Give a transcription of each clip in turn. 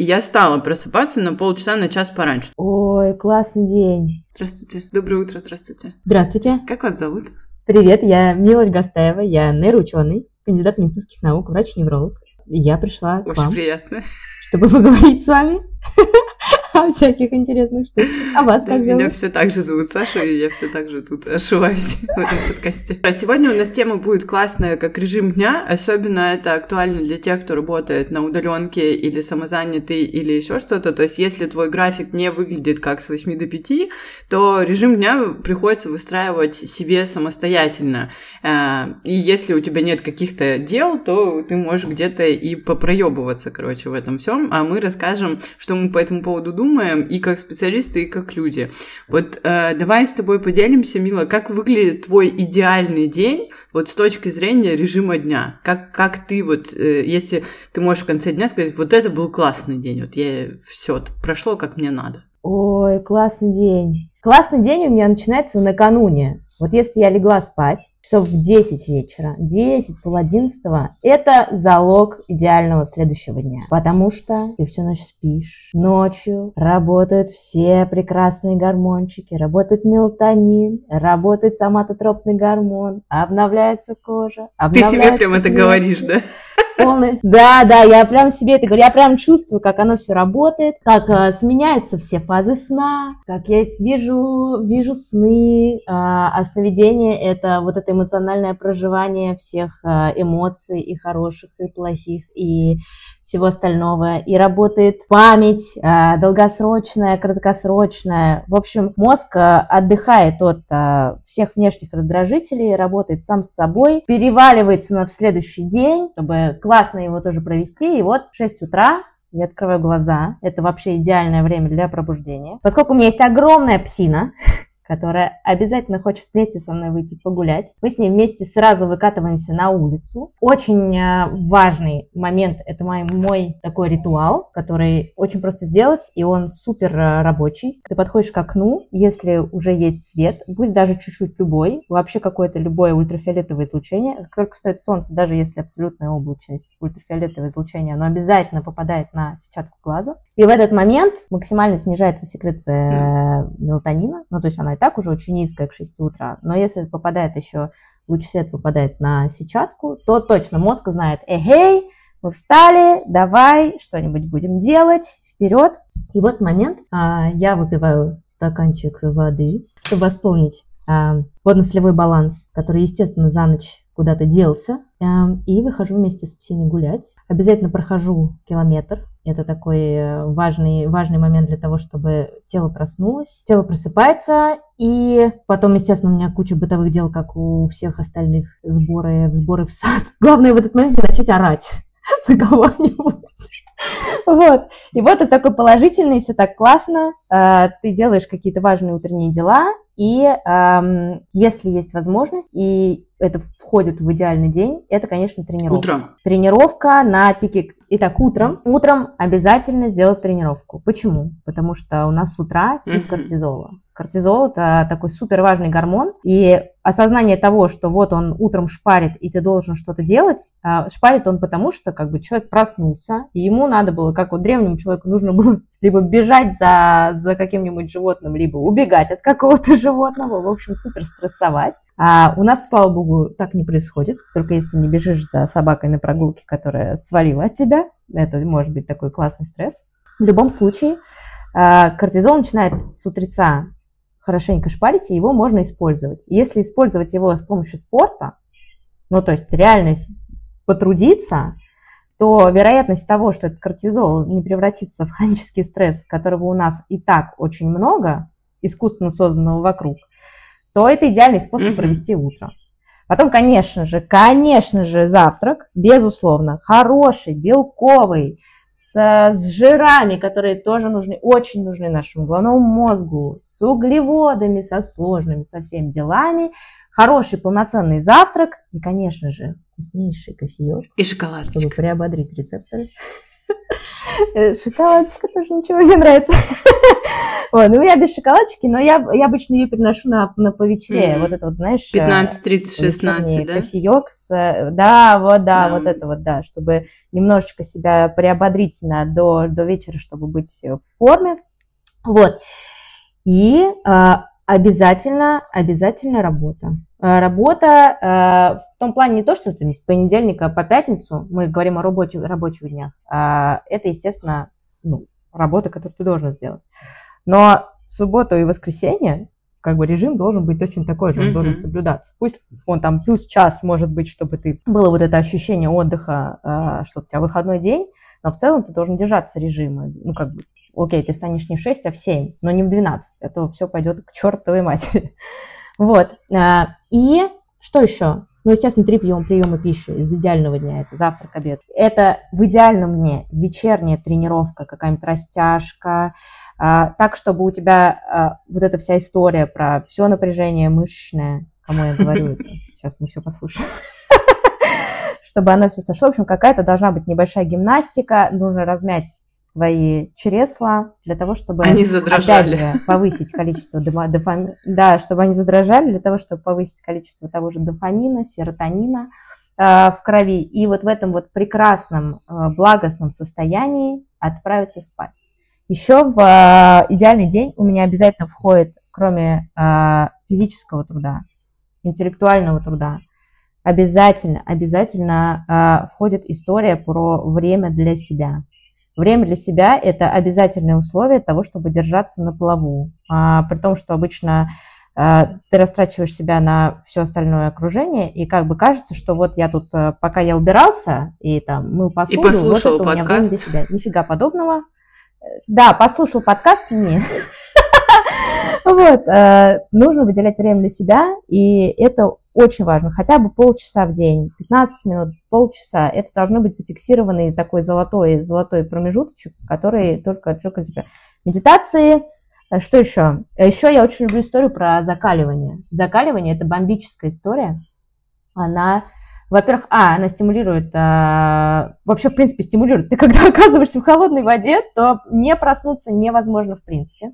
и я стала просыпаться на полчаса, на час пораньше. Ой, классный день. Здравствуйте. Доброе утро, здравствуйте. Здравствуйте. Как вас зовут? Привет, я Мила Гастаева, я нейроученый, кандидат медицинских наук, врач-невролог. И я пришла к Очень вам, приятно. чтобы поговорить с вами всяких интересных штуках. А вас Да, как Меня зовут? все так же зовут Саша, и я все так же тут ошиваюсь в этом подкасте. А Сегодня у нас тема будет классная, как режим дня. Особенно это актуально для тех, кто работает на удаленке или самозанятый, или еще что-то. То есть, если твой график не выглядит как с 8 до 5, то режим дня приходится выстраивать себе самостоятельно. Э, И если у тебя нет каких-то дел, то ты можешь где-то и попроебываться, короче, в этом всем. А мы расскажем, что мы по этому поводу думаем, и как специалисты, и как люди. Вот э, давай с тобой поделимся, Мила, как выглядит твой идеальный день вот с точки зрения режима дня? Как, как ты вот, э, если ты можешь в конце дня сказать, вот это был классный день, вот я все прошло как мне надо. Ой, классный день. Классный день у меня начинается накануне. Вот если я легла спать часов в 10 вечера, 10, пол 11, это залог идеального следующего дня. Потому что ты всю ночь спишь. Ночью работают все прекрасные гормончики, работает мелатонин, работает соматотропный гормон, обновляется кожа, Ты себе прям это говоришь, да? Полный. Да, да, я прям себе это говорю. Я прям чувствую, как оно все работает, как э, сменяются все фазы сна, как я вижу, вижу сны. А, а сновидение это вот это эмоциональное проживание всех э, эмоций и хороших, и плохих, и всего остального. И работает память э, долгосрочная, краткосрочная. В общем, мозг э, отдыхает от э, всех внешних раздражителей, работает сам с собой, переваливается на следующий день, чтобы классно его тоже провести. И вот в 6 утра я открываю глаза. Это вообще идеальное время для пробуждения. Поскольку у меня есть огромная псина, которая обязательно хочет вместе со мной выйти погулять. Мы с ней вместе сразу выкатываемся на улицу. Очень э, важный момент, это мой, мой такой ритуал, который очень просто сделать, и он супер э, рабочий. Ты подходишь к окну, если уже есть свет, пусть даже чуть-чуть любой, вообще какое-то любое ультрафиолетовое излучение, как только встает солнце, даже если абсолютная облачность, ультрафиолетовое излучение, оно обязательно попадает на сетчатку глаза. И в этот момент максимально снижается секреция э, мелатонина, ну то есть она и так уже очень низкая к 6 утра, но если попадает еще, луч свет попадает на сетчатку, то точно мозг знает, эгей, мы встали, давай что-нибудь будем делать, вперед. И в этот момент а, я выпиваю стаканчик воды, чтобы восполнить а, водно-солевой баланс, который, естественно, за ночь куда-то делся, и выхожу вместе с псиной гулять. Обязательно прохожу километр. Это такой э, важный, важный момент для того, чтобы тело проснулось. Тело просыпается, и потом, естественно, у меня куча бытовых дел, как у всех остальных, сборы, сборы в сад. Главное в этот момент начать орать на кого-нибудь. Вот. И вот это такой положительный, все так классно. Э, Ты делаешь какие-то важные утренние дела, и эм, если есть возможность, и это входит в идеальный день, это, конечно, тренировка. Утром. Тренировка на пике. Итак, утром. Утром обязательно сделать тренировку. Почему? Потому что у нас с утра пик кортизола. Кортизол это такой супер важный гормон, и осознание того, что вот он утром шпарит, и ты должен что-то делать, а, шпарит он потому, что как бы человек проснулся, и ему надо было, как вот древнему человеку нужно было либо бежать за, за каким-нибудь животным, либо убегать от какого-то животного, в общем, супер стрессовать. А у нас, слава богу, так не происходит, только если не бежишь за собакой на прогулке, которая свалила от тебя, это может быть такой классный стресс. В любом случае, а, кортизол начинает с утреца хорошенько шпарить, и его можно использовать. Если использовать его с помощью спорта, ну, то есть реально потрудиться, то вероятность того, что этот кортизол не превратится в хронический стресс, которого у нас и так очень много, искусственно созданного вокруг, то это идеальный способ провести утро. Потом, конечно же, конечно же, завтрак, безусловно, хороший, белковый, с, с жирами, которые тоже нужны, очень нужны нашему головному мозгу, с углеводами, со сложными, со всеми делами, хороший полноценный завтрак и, конечно же, вкуснейший кофеек, И чтобы шоколадочка. приободрить рецепторы. Э, шоколадочка тоже ничего не нравится. Вот, ну я без шоколадочки, но я, я обычно ее переношу на, на повечерее. Mm-hmm. Вот это вот, знаешь... 15, 30, 16, да? Кофеек с... Э, да, вот, да, да, вот это вот, да, чтобы немножечко себя приободрить на, до, до вечера, чтобы быть в форме. Вот. И а, обязательно, обязательно работа. А, работа а, в том плане не то, что это с понедельника по пятницу, мы говорим о рабочих, рабочих днях, а это, естественно, ну, работа, которую ты должен сделать. Но субботу и воскресенье как бы режим должен быть точно такой же, он mm-hmm. должен соблюдаться. Пусть он там плюс час, может быть, чтобы ты было вот это ощущение отдыха, что у тебя выходной день, но в целом ты должен держаться режима. Ну, как бы окей, ты станешь не в 6, а в 7, но не в 12, а то все пойдет к чертовой матери. Вот. А, и что еще? Ну, естественно, три приема, приема пищи из идеального дня. Это завтрак, обед. Это в идеальном дне вечерняя тренировка, какая-нибудь растяжка, а, так, чтобы у тебя а, вот эта вся история про все напряжение мышечное, кому я говорю это, сейчас мы все послушаем, чтобы оно все сошло. В общем, какая-то должна быть небольшая гимнастика, нужно размять свои чресла для того, чтобы они задрожали. опять же повысить количество дофамина, да, чтобы они задрожали для того, чтобы повысить количество того же дофамина, серотонина э, в крови и вот в этом вот прекрасном э, благостном состоянии отправиться спать. Еще в э, идеальный день у меня обязательно входит, кроме э, физического труда, интеллектуального труда, обязательно, обязательно э, входит история про время для себя Время для себя – это обязательное условие того, чтобы держаться на плаву. А, при том, что обычно а, ты растрачиваешь себя на все остальное окружение, и как бы кажется, что вот я тут, э, пока я убирался, и там мыл посуду, и послушал вот это подкаст. у меня время для себя. Нифига подобного. Да, послушал подкаст, нет. Вот, э, нужно выделять время для себя, и это очень важно, хотя бы полчаса в день, 15 минут, полчаса. Это должно быть зафиксированный такой золотой, золотой промежуточек, который только, только. Медитации, э, что еще? Еще я очень люблю историю про закаливание. Закаливание – это бомбическая история. Она, во-первых, а, она стимулирует, а, вообще, в принципе, стимулирует. Ты когда оказываешься в холодной воде, то не проснуться невозможно в принципе.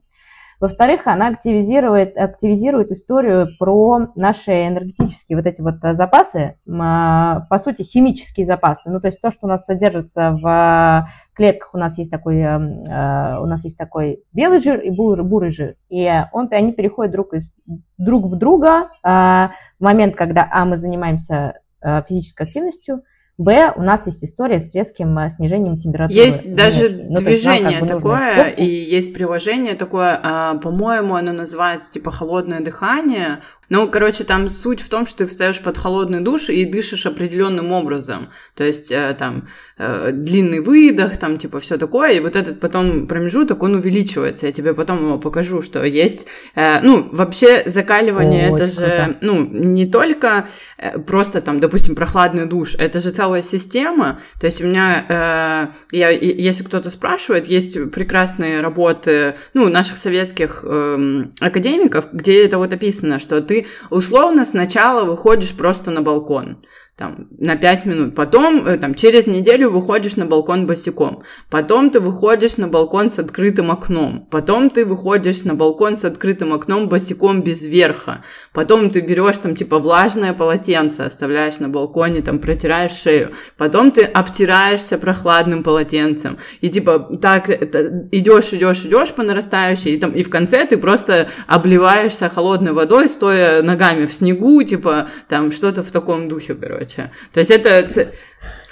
Во-вторых, она активизирует, активизирует историю про наши энергетические вот эти вот э, запасы, а, по сути, химические запасы. Ну, то есть то, что у нас содержится в клетках, у нас есть такой, э, э, у нас есть такой белый жир и бурый жир. И он, они переходят друг, из, друг в друга в момент, когда, а, мы занимаемся физической активностью – Б, у нас есть история с резким э, снижением температуры. Есть даже ну, движение есть, такое, и есть приложение такое, а, по-моему, оно называется типа холодное дыхание. Ну, короче, там суть в том, что ты встаешь под холодный душ и дышишь определенным образом. То есть э, там э, длинный выдох, там типа все такое, и вот этот потом промежуток, он увеличивается. Я тебе потом его покажу, что есть. Э, ну, вообще закаливание О, это же, круто. ну, не только э, просто там, допустим, прохладный душ, это же целая система. То есть у меня, э, я, если кто-то спрашивает, есть прекрасные работы, ну, наших советских э, академиков, где это вот описано, что ты ты условно сначала выходишь просто на балкон там, на 5 минут. Потом, э, там, через неделю выходишь на балкон босиком. Потом ты выходишь на балкон с открытым окном. Потом ты выходишь на балкон с открытым окном босиком без верха. Потом ты берешь там, типа, влажное полотенце, оставляешь на балконе, там, протираешь шею. Потом ты обтираешься прохладным полотенцем. И, типа, так идешь, идешь, идешь по нарастающей. И, там, и в конце ты просто обливаешься холодной водой, стоя ногами в снегу, типа, там, что-то в таком духе, короче короче. То есть это...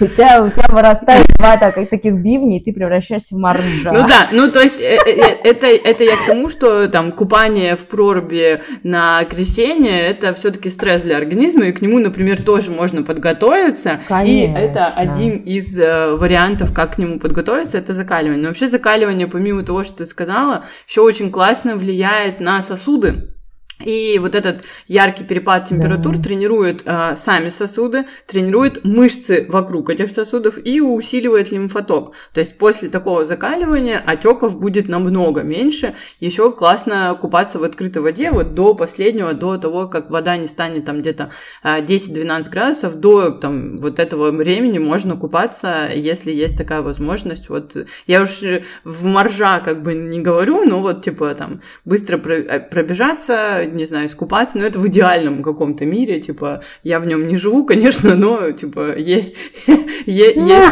У тебя, у тебя вырастает два так, таких бивней, и ты превращаешься в моржа. Ну да, ну то есть э, э, э, это, это я к тому, что там купание в проруби на крещение, это все таки стресс для организма, и к нему, например, тоже можно подготовиться. Конечно. И это один из вариантов, как к нему подготовиться, это закаливание. Но вообще закаливание, помимо того, что ты сказала, еще очень классно влияет на сосуды. И вот этот яркий перепад температур да. тренирует э, сами сосуды, тренирует мышцы вокруг этих сосудов и усиливает лимфоток. То есть после такого закаливания отеков будет намного меньше. Еще классно купаться в открытой воде вот до последнего, до того, как вода не станет там где-то э, 10-12 градусов, до там вот этого времени можно купаться, если есть такая возможность. Вот я уж в моржа как бы не говорю, но вот типа там быстро э, пробежаться не знаю, искупаться, но это в идеальном каком-то мире, типа, я в нем не живу, конечно, но, типа, есть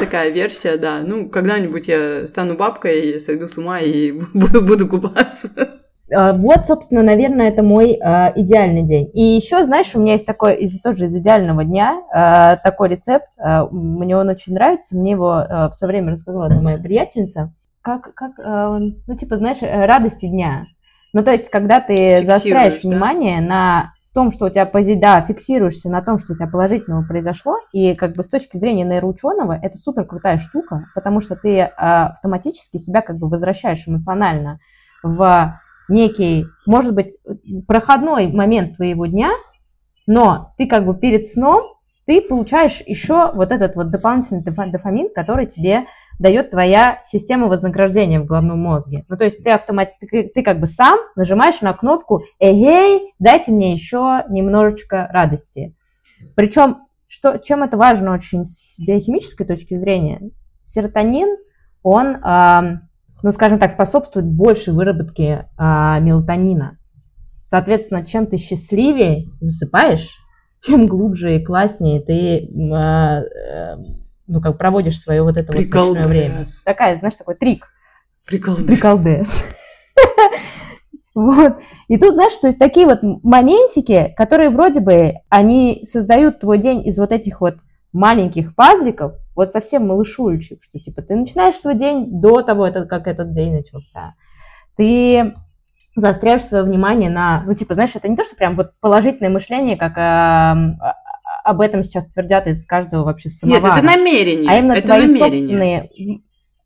такая версия, да. Ну, когда-нибудь я стану бабкой, сойду с ума и буду, купаться. А, вот, собственно, наверное, это мой э, идеальный день. И еще, знаешь, у меня есть такой, из, тоже из идеального дня, э, такой рецепт. Э, мне он очень нравится. Мне его э, все время рассказала одна моя приятельница. Как, как э, ну, типа, знаешь, радости дня. Ну, то есть, когда ты заостряешь да? внимание на том, что у тебя пози... да, фиксируешься на том, что у тебя положительного произошло, и как бы с точки зрения нейроученого это супер крутая штука, потому что ты э, автоматически себя как бы возвращаешь эмоционально в некий, может быть, проходной момент твоего дня, но ты как бы перед сном ты получаешь еще вот этот вот дополнительный дофамин, который тебе дает твоя система вознаграждения в головном мозге. Ну, то есть ты, автомат... ты, ты как бы сам нажимаешь на кнопку «Эгей, дайте мне еще немножечко радости». Причем, что, чем это важно очень с биохимической точки зрения? Серотонин, он, э, ну, скажем так, способствует большей выработке э, мелатонина. Соответственно, чем ты счастливее засыпаешь, тем глубже и класснее ты э, ну, как проводишь свое вот это Приколдес. вот время. Такая, знаешь, такой трик. Приколдес. Приколдес. Вот. И тут, знаешь, то есть такие вот моментики, которые вроде бы, они создают твой день из вот этих вот маленьких пазликов, вот совсем малышульчик, что типа ты начинаешь свой день до того, как этот день начался. Ты заостряешь свое внимание на, ну, типа, знаешь, это не то, что прям вот положительное мышление, как э, об этом сейчас твердят из каждого вообще самовара. Нет, это намерение. А именно это твои намерение. собственные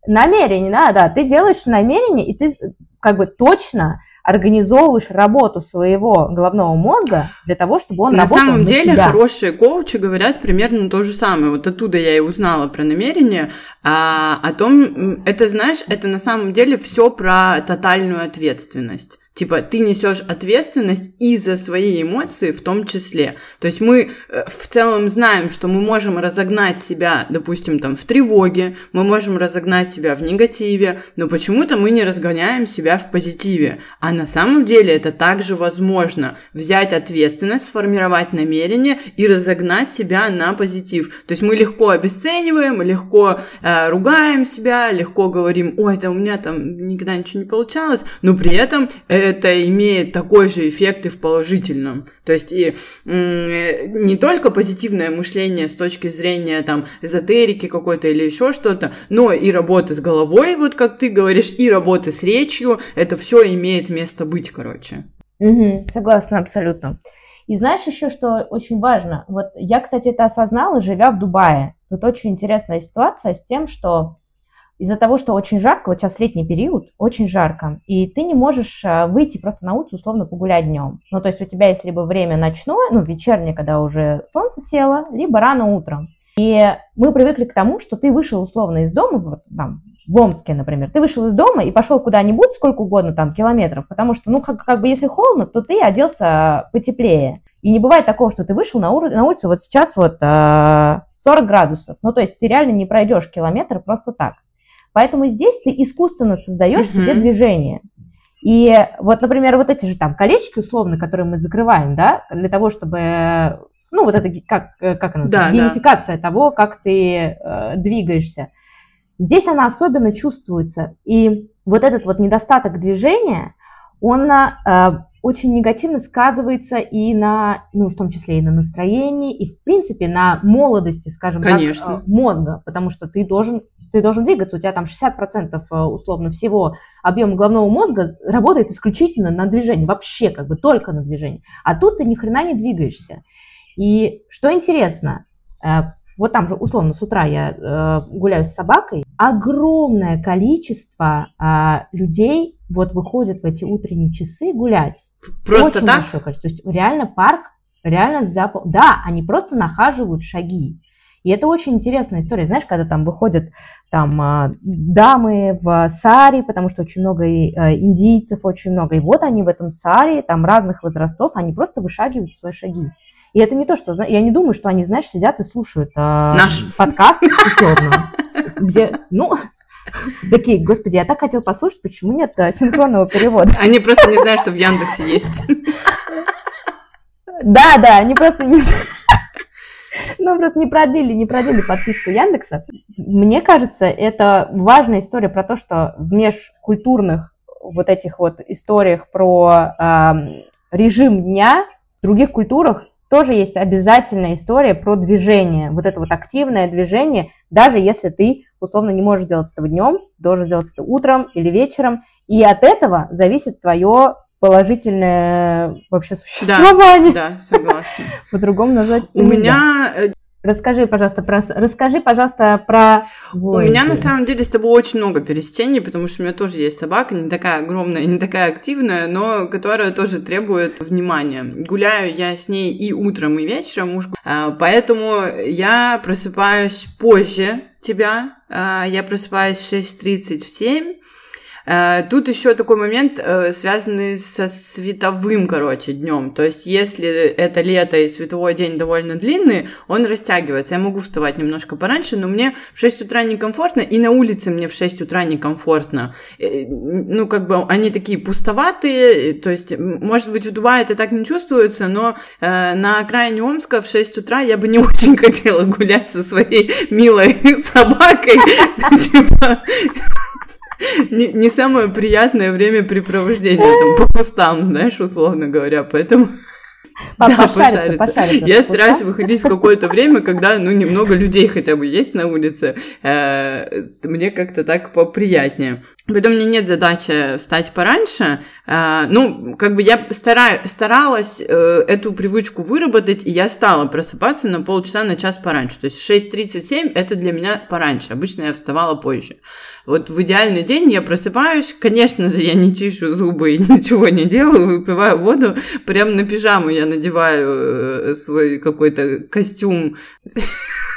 намерения, да, да, ты делаешь намерение, и ты как бы точно организовываешь работу своего головного мозга для того, чтобы он на работал самом на деле тебя. хорошие коучи говорят примерно то же самое. Вот оттуда я и узнала про намерение, а, о том, это знаешь, это на самом деле все про тотальную ответственность. Типа, ты несешь ответственность и за свои эмоции в том числе. То есть мы э, в целом знаем, что мы можем разогнать себя, допустим, там в тревоге, мы можем разогнать себя в негативе, но почему-то мы не разгоняем себя в позитиве. А на самом деле это также возможно. Взять ответственность, сформировать намерение и разогнать себя на позитив. То есть мы легко обесцениваем, легко э, ругаем себя, легко говорим, ой, это у меня там никогда ничего не получалось, но при этом э, это имеет такой же эффект и в положительном. То есть и не только позитивное мышление с точки зрения там эзотерики какой-то или еще что-то, но и работа с головой, вот как ты говоришь, и работа с речью, это все имеет место быть, короче. Угу, согласна абсолютно. И знаешь еще, что очень важно? Вот я, кстати, это осознала, живя в Дубае. Тут очень интересная ситуация с тем, что из-за того, что очень жарко, вот сейчас летний период, очень жарко, и ты не можешь э, выйти просто на улицу условно погулять днем. Ну, то есть у тебя есть либо время ночное, ну, вечернее, когда уже солнце село, либо рано утром. И мы привыкли к тому, что ты вышел условно из дома, вот там, в Омске, например, ты вышел из дома и пошел куда-нибудь, сколько угодно там километров, потому что, ну, как, как бы если холодно, то ты оделся потеплее. И не бывает такого, что ты вышел на, ур- на улицу, вот сейчас вот э, 40 градусов. Ну, то есть ты реально не пройдешь километр просто так. Поэтому здесь ты искусственно создаешь mm-hmm. себе движение. И вот, например, вот эти же там колечки, условно, которые мы закрываем, да, для того, чтобы, ну, вот это как, как она, да, геймификация да. того, как ты э, двигаешься. Здесь она особенно чувствуется. И вот этот вот недостаток движения, он э, очень негативно сказывается и на, ну, в том числе и на настроении, и, в принципе, на молодости, скажем Конечно. так, э, мозга, потому что ты должен ты должен двигаться, у тебя там 60% э, условно всего объема головного мозга работает исключительно на движении, вообще как бы только на движении. А тут ты ни хрена не двигаешься. И что интересно, э, вот там же условно с утра я э, гуляю с собакой, огромное количество людей вот выходят в эти утренние часы гулять. Просто Очень так? большое количество. То есть реально парк, реально запал. Да, они просто нахаживают шаги. И это очень интересная история. Знаешь, когда там выходят там а, дамы в саре, потому что очень много а, индийцев, очень много. И вот они в этом саре, там разных возрастов, они просто вышагивают свои шаги. И это не то, что... Я не думаю, что они, знаешь, сидят и слушают а, Наш. подкаст где, ну, такие, господи, я так хотел послушать, почему нет а, синхронного перевода? Они просто не знают, что в Яндексе есть. Да, да, они просто не... Ну, просто не продлили, не продлили подписку Яндекса. Мне кажется, это важная история про то, что в межкультурных вот этих вот историях про режим дня в других культурах тоже есть обязательная история про движение, вот это вот активное движение, даже если ты условно не можешь делать этого днем, должен делать это утром или вечером, и от этого зависит твое положительное вообще существование. Да, согласна. По-другому назвать это У меня э, Расскажи, пожалуйста, про расскажи, пожалуйста, про У меня на самом деле с тобой очень много пересечений, потому что у меня тоже есть собака, не такая огромная, не такая активная, но которая тоже требует внимания. Гуляю я с ней и утром, и вечером, уж, а, поэтому я просыпаюсь позже тебя, а, я просыпаюсь в 6.30 в 7, Э, Тут еще такой момент, э, связанный со световым, короче, днем. То есть, если это лето и световой день довольно длинный, он растягивается. Я могу вставать немножко пораньше, но мне в 6 утра некомфортно, и на улице мне в 6 утра некомфортно. Э, Ну, как бы они такие пустоватые, э, то есть, может быть, в Дубае это так не чувствуется, но э, на окраине Омска в 6 утра я бы не очень хотела гулять со своей милой собакой. Не, не самое приятное времяпрепровождение там, по кустам, знаешь, условно говоря, поэтому По- да, пошариться. пошариться я стараюсь выходить в какое-то время, когда, ну, немного людей хотя бы есть на улице, Э, мне как-то так поприятнее. Поэтому меня нет задачи встать пораньше, ну, как бы я стара- старалась э, эту привычку выработать, и я стала просыпаться на полчаса, на час пораньше. То есть 6.37 это для меня пораньше. Обычно я вставала позже. Вот в идеальный день я просыпаюсь, конечно же, я не чищу зубы и ничего не делаю, выпиваю воду, прям на пижаму я надеваю э, свой какой-то костюм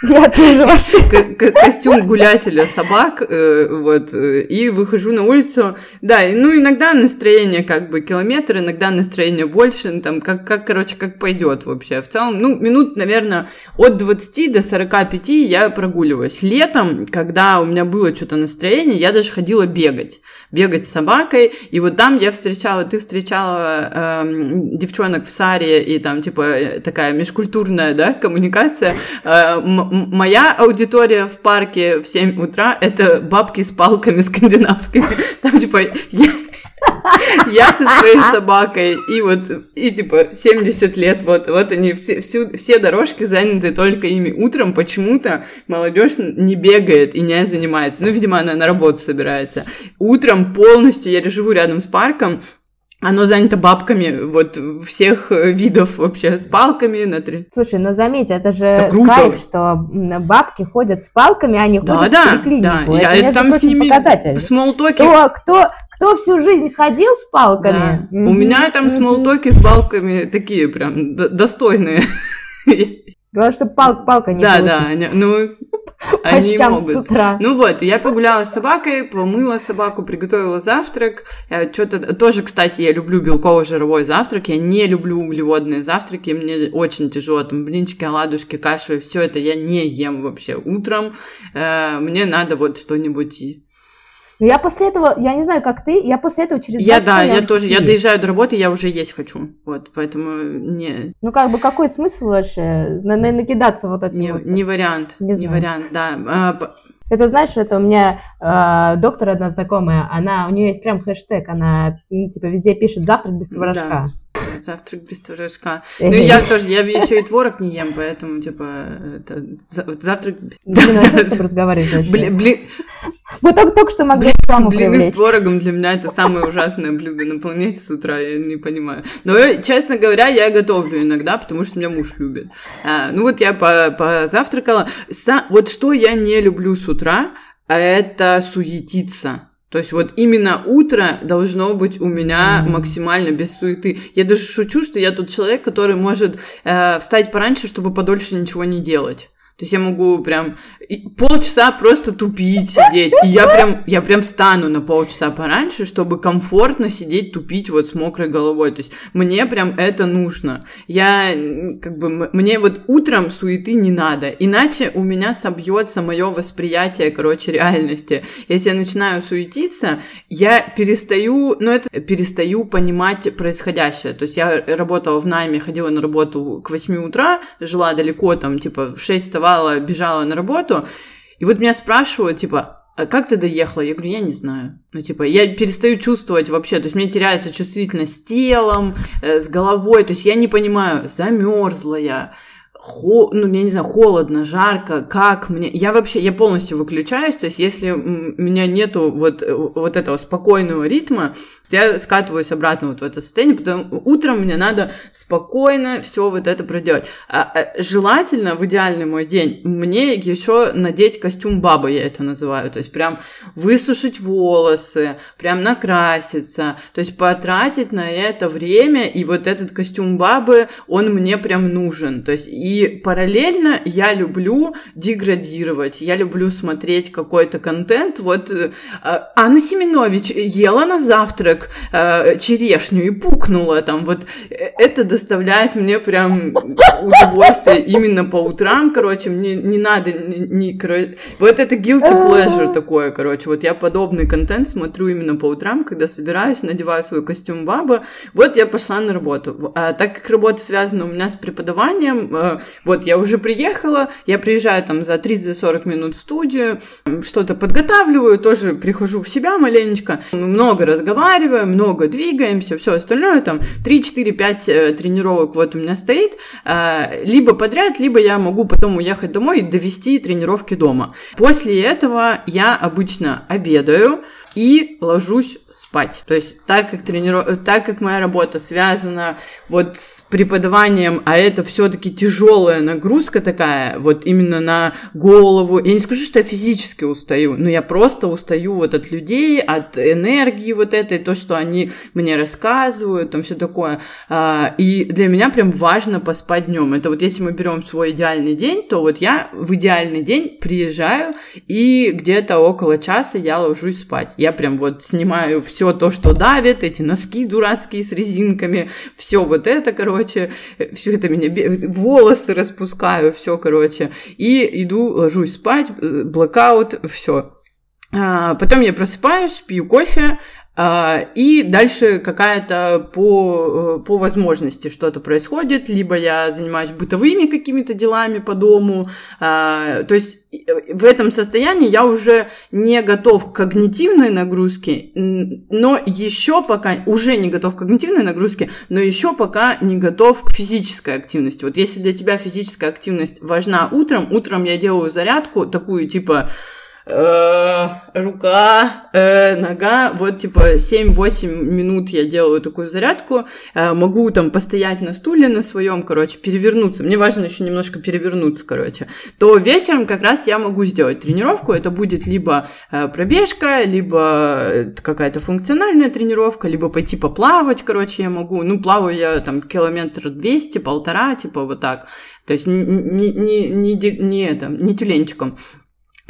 Я тоже вообще. костюм гулятеля собак, э, вот, и выхожу на улицу. Да, ну, иногда настроение как бы километр, иногда настроение больше, ну, там, как, как короче, как пойдет вообще. В целом, ну, минут, наверное, от 20 до 45 я прогуливаюсь. Летом, когда у меня было что-то настроение, я даже ходила бегать. Бегать с собакой, и вот там я встречала, ты встречала эм, девчонок в Саре, и там, типа, э, такая межкультурная, да, коммуникация. Э, моя аудитория в парке в 7 утра — это бабки с палками скандинавскими. Там, типа, я, я со своей собакой, и вот, и типа 70 лет, вот, вот они, все, всю- все дорожки заняты только ими. Утром почему-то молодежь не бегает и не занимается. Ну, видимо, она на работу собирается. Утром полностью, я живу рядом с парком, оно занято бабками вот всех э, видов вообще, с палками на три. Слушай, ну заметь, это же Да круто. кайф, что бабки ходят с палками, а не Да, ходят в да, поликлинику. да. Это, Я между там с ними показатель. смолтоки Кто, кто, кто всю жизнь ходил с Да. палками? У меня там смолтоки с балками такие прям достойные. Главное, чтобы пал- палка не Да, получить да, ну, они щам с могут. утра. Ну вот, я погуляла с собакой, помыла собаку, приготовила завтрак. Что-то тоже, кстати, я люблю белково-жировой завтрак. Я не люблю углеводные завтраки. Мне очень тяжело. Там блинчики, оладушки, кашу и все это я не ем вообще утром. Э, Мне надо вот что-нибудь. Но я после этого, я не знаю, как ты, я после этого через Я да, я тоже. Я доезжаю до работы, я уже есть хочу. Вот, поэтому не, Ну, как бы, какой смысл вообще на- на- накидаться вот этим не, вот? не вариант. Не Не, вариант, да. А, Это знаешь, это у меня э, доктор одна знакомая, она, у нее есть прям хэштег, она, ну, типа, везде пишет «завтрак без творожка». Завтрак без творожка. Ну, я тоже, я еще и творог не ем, поэтому, типа, это, за- завтрак... Блин, разговаривать вообще? Бли- бли- Мы только, только что могли рекламу Блины с творогом для меня это самое ужасное блюдо на планете с утра, я не понимаю. Но, э, честно говоря, я готовлю иногда, потому что меня муж любит. А, ну вот я по- позавтракала. Вот что я не люблю с утра, а это суетиться. То есть вот именно утро должно быть у меня максимально без суеты. Я даже шучу, что я тот человек, который может э, встать пораньше, чтобы подольше ничего не делать. То есть я могу прям полчаса просто тупить, сидеть. И я прям, я прям встану на полчаса пораньше, чтобы комфортно сидеть, тупить вот с мокрой головой. То есть мне прям это нужно. Я, как бы, мне вот утром суеты не надо. Иначе у меня собьется мое восприятие, короче, реальности. Если я начинаю суетиться, я перестаю, ну это, перестаю понимать происходящее. То есть я работала в найме, ходила на работу к 8 утра, жила далеко, там, типа, в 6 вставала, бежала на работу, и вот меня спрашивают, типа, а как ты доехала? Я говорю, я не знаю. Ну, типа, я перестаю чувствовать вообще, то есть мне теряется чувствительность с телом, э, с головой, то есть я не понимаю, замерзла я, хо, ну, я не знаю, холодно, жарко, как мне... Я вообще, я полностью выключаюсь, то есть если у меня нету вот, э, вот этого спокойного ритма, я скатываюсь обратно вот в это состояние, потому утром мне надо спокойно все вот это проделать. А, а, желательно в идеальный мой день мне еще надеть костюм бабы, я это называю, то есть прям высушить волосы, прям накраситься, то есть потратить на это время, и вот этот костюм бабы, он мне прям нужен, то есть и параллельно я люблю деградировать, я люблю смотреть какой-то контент, вот э, Анна Семенович ела на завтрак, как э, черешню и пукнула там. Вот э, это доставляет мне прям удовольствие именно по утрам, короче, мне не надо ни, вот это guilty pleasure такое, короче, вот я подобный контент смотрю именно по утрам, когда собираюсь, надеваю свой костюм баба, вот я пошла на работу. А так как работа связана у меня с преподаванием, э, вот я уже приехала, я приезжаю там за 30-40 минут в студию, что-то подготавливаю, тоже прихожу в себя маленечко, много разговариваю, разговариваем, много двигаемся, все остальное, там 3, 4, 5 э, тренировок вот у меня стоит, э, либо подряд, либо я могу потом уехать домой и довести тренировки дома. После этого я обычно обедаю, и ложусь спать. То есть так как, трениров... так как моя работа связана вот с преподаванием, а это все-таки тяжелая нагрузка такая, вот именно на голову. Я не скажу, что я физически устаю, но я просто устаю вот от людей, от энергии вот этой, то, что они мне рассказывают, там все такое. А, и для меня прям важно поспать днем. Это вот если мы берем свой идеальный день, то вот я в идеальный день приезжаю и где-то около часа я ложусь спать. Я прям вот снимаю все то, что давит, эти носки дурацкие с резинками, все вот это, короче, все это меня, волосы распускаю, все, короче, и иду, ложусь спать, э, блокаут, все. А, потом я просыпаюсь, пью кофе, и дальше какая-то по, э, по возможности что-то происходит, либо я занимаюсь бытовыми какими-то делами по дому. А, то есть э, в этом состоянии я уже не готов к когнитивной нагрузке, но еще пока уже не готов к когнитивной нагрузке, но еще пока не готов к физической активности. Вот если для тебя физическая активность важна утром, утром я делаю зарядку такую типа Э, рука, э, нога, вот типа 7-8 минут я делаю такую зарядку, э, могу там постоять на стуле на своем, короче, перевернуться, мне важно еще немножко перевернуться, короче, то вечером как раз я могу сделать тренировку, это будет либо э, пробежка, либо какая-то функциональная тренировка, либо пойти поплавать, короче, я могу, ну, плаваю я там километр 200, полтора, типа вот так, то есть не, не, не, не, не, это, не тюленчиком.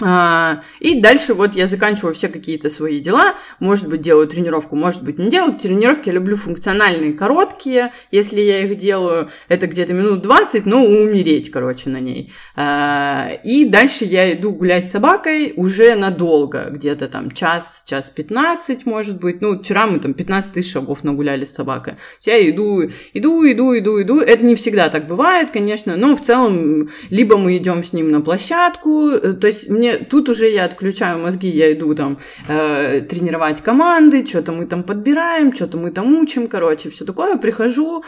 А, и дальше вот я заканчиваю все какие-то свои дела, может быть, делаю тренировку, может быть, не делаю. Тренировки я люблю функциональные, короткие, если я их делаю, это где-то минут 20, но умереть, короче, на ней. А, и дальше я иду гулять с собакой уже надолго, где-то там час, час 15, может быть. Ну, вчера мы там 15 тысяч шагов нагуляли с собакой. Я иду, иду, иду, иду, иду. Это не всегда так бывает, конечно, но в целом либо мы идем с ним на площадку, э, то есть мне тут уже я отключаю мозги, я иду там э, тренировать команды, что-то мы там подбираем, что-то мы там учим, короче, все такое. Прихожу,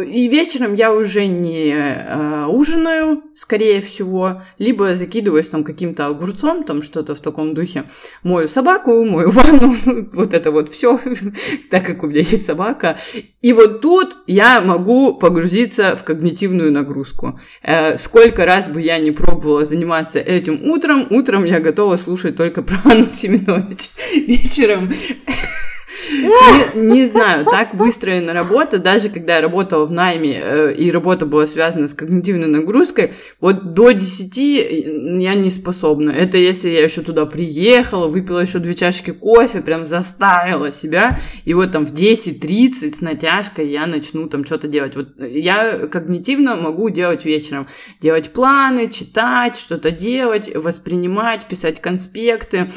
и вечером я уже не э, ужинаю, скорее всего, либо закидываюсь там каким-то огурцом, там что-то в таком духе. Мою собаку, мою ванну, вот это вот все, так как у меня есть собака. И вот тут я могу погрузиться в когнитивную нагрузку. Э, сколько раз бы я не пробовала заниматься этим утром, утром я готова слушать только про Анну Семенович. Вечером не, знаю, так выстроена работа, даже когда я работала в найме, э, и работа была связана с когнитивной нагрузкой, вот до 10 я не способна. Это если я еще туда приехала, выпила еще две чашки кофе, прям заставила себя, и вот там в 10-30 с натяжкой я начну там что-то делать. Вот я когнитивно могу делать вечером. Делать планы, читать, что-то делать, воспринимать, писать конспекты,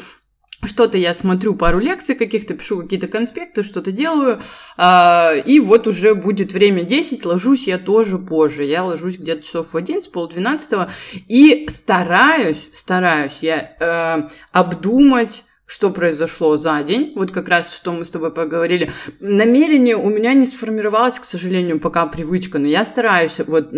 что-то я смотрю пару лекций каких-то, пишу какие-то конспекты, что-то делаю, а, и вот уже будет время 10, ложусь я тоже позже, я ложусь где-то часов в 11, полдвенадцатого, и стараюсь, стараюсь я э, обдумать что произошло за день, вот как раз что мы с тобой поговорили. Намерение у меня не сформировалось, к сожалению, пока привычка, но я стараюсь вот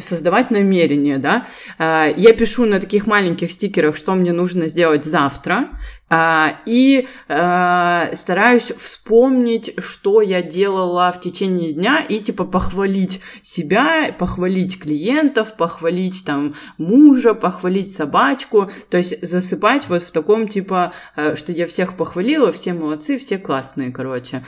создавать намерение, да. А, я пишу на таких маленьких стикерах, что мне нужно сделать завтра, и а, стараюсь вспомнить, что я делала в течение дня, и типа похвалить себя, похвалить клиентов, похвалить там мужа, похвалить собачку, то есть засыпать вот в таком типа, э, что я всех похвалила, все молодцы, все классные, короче.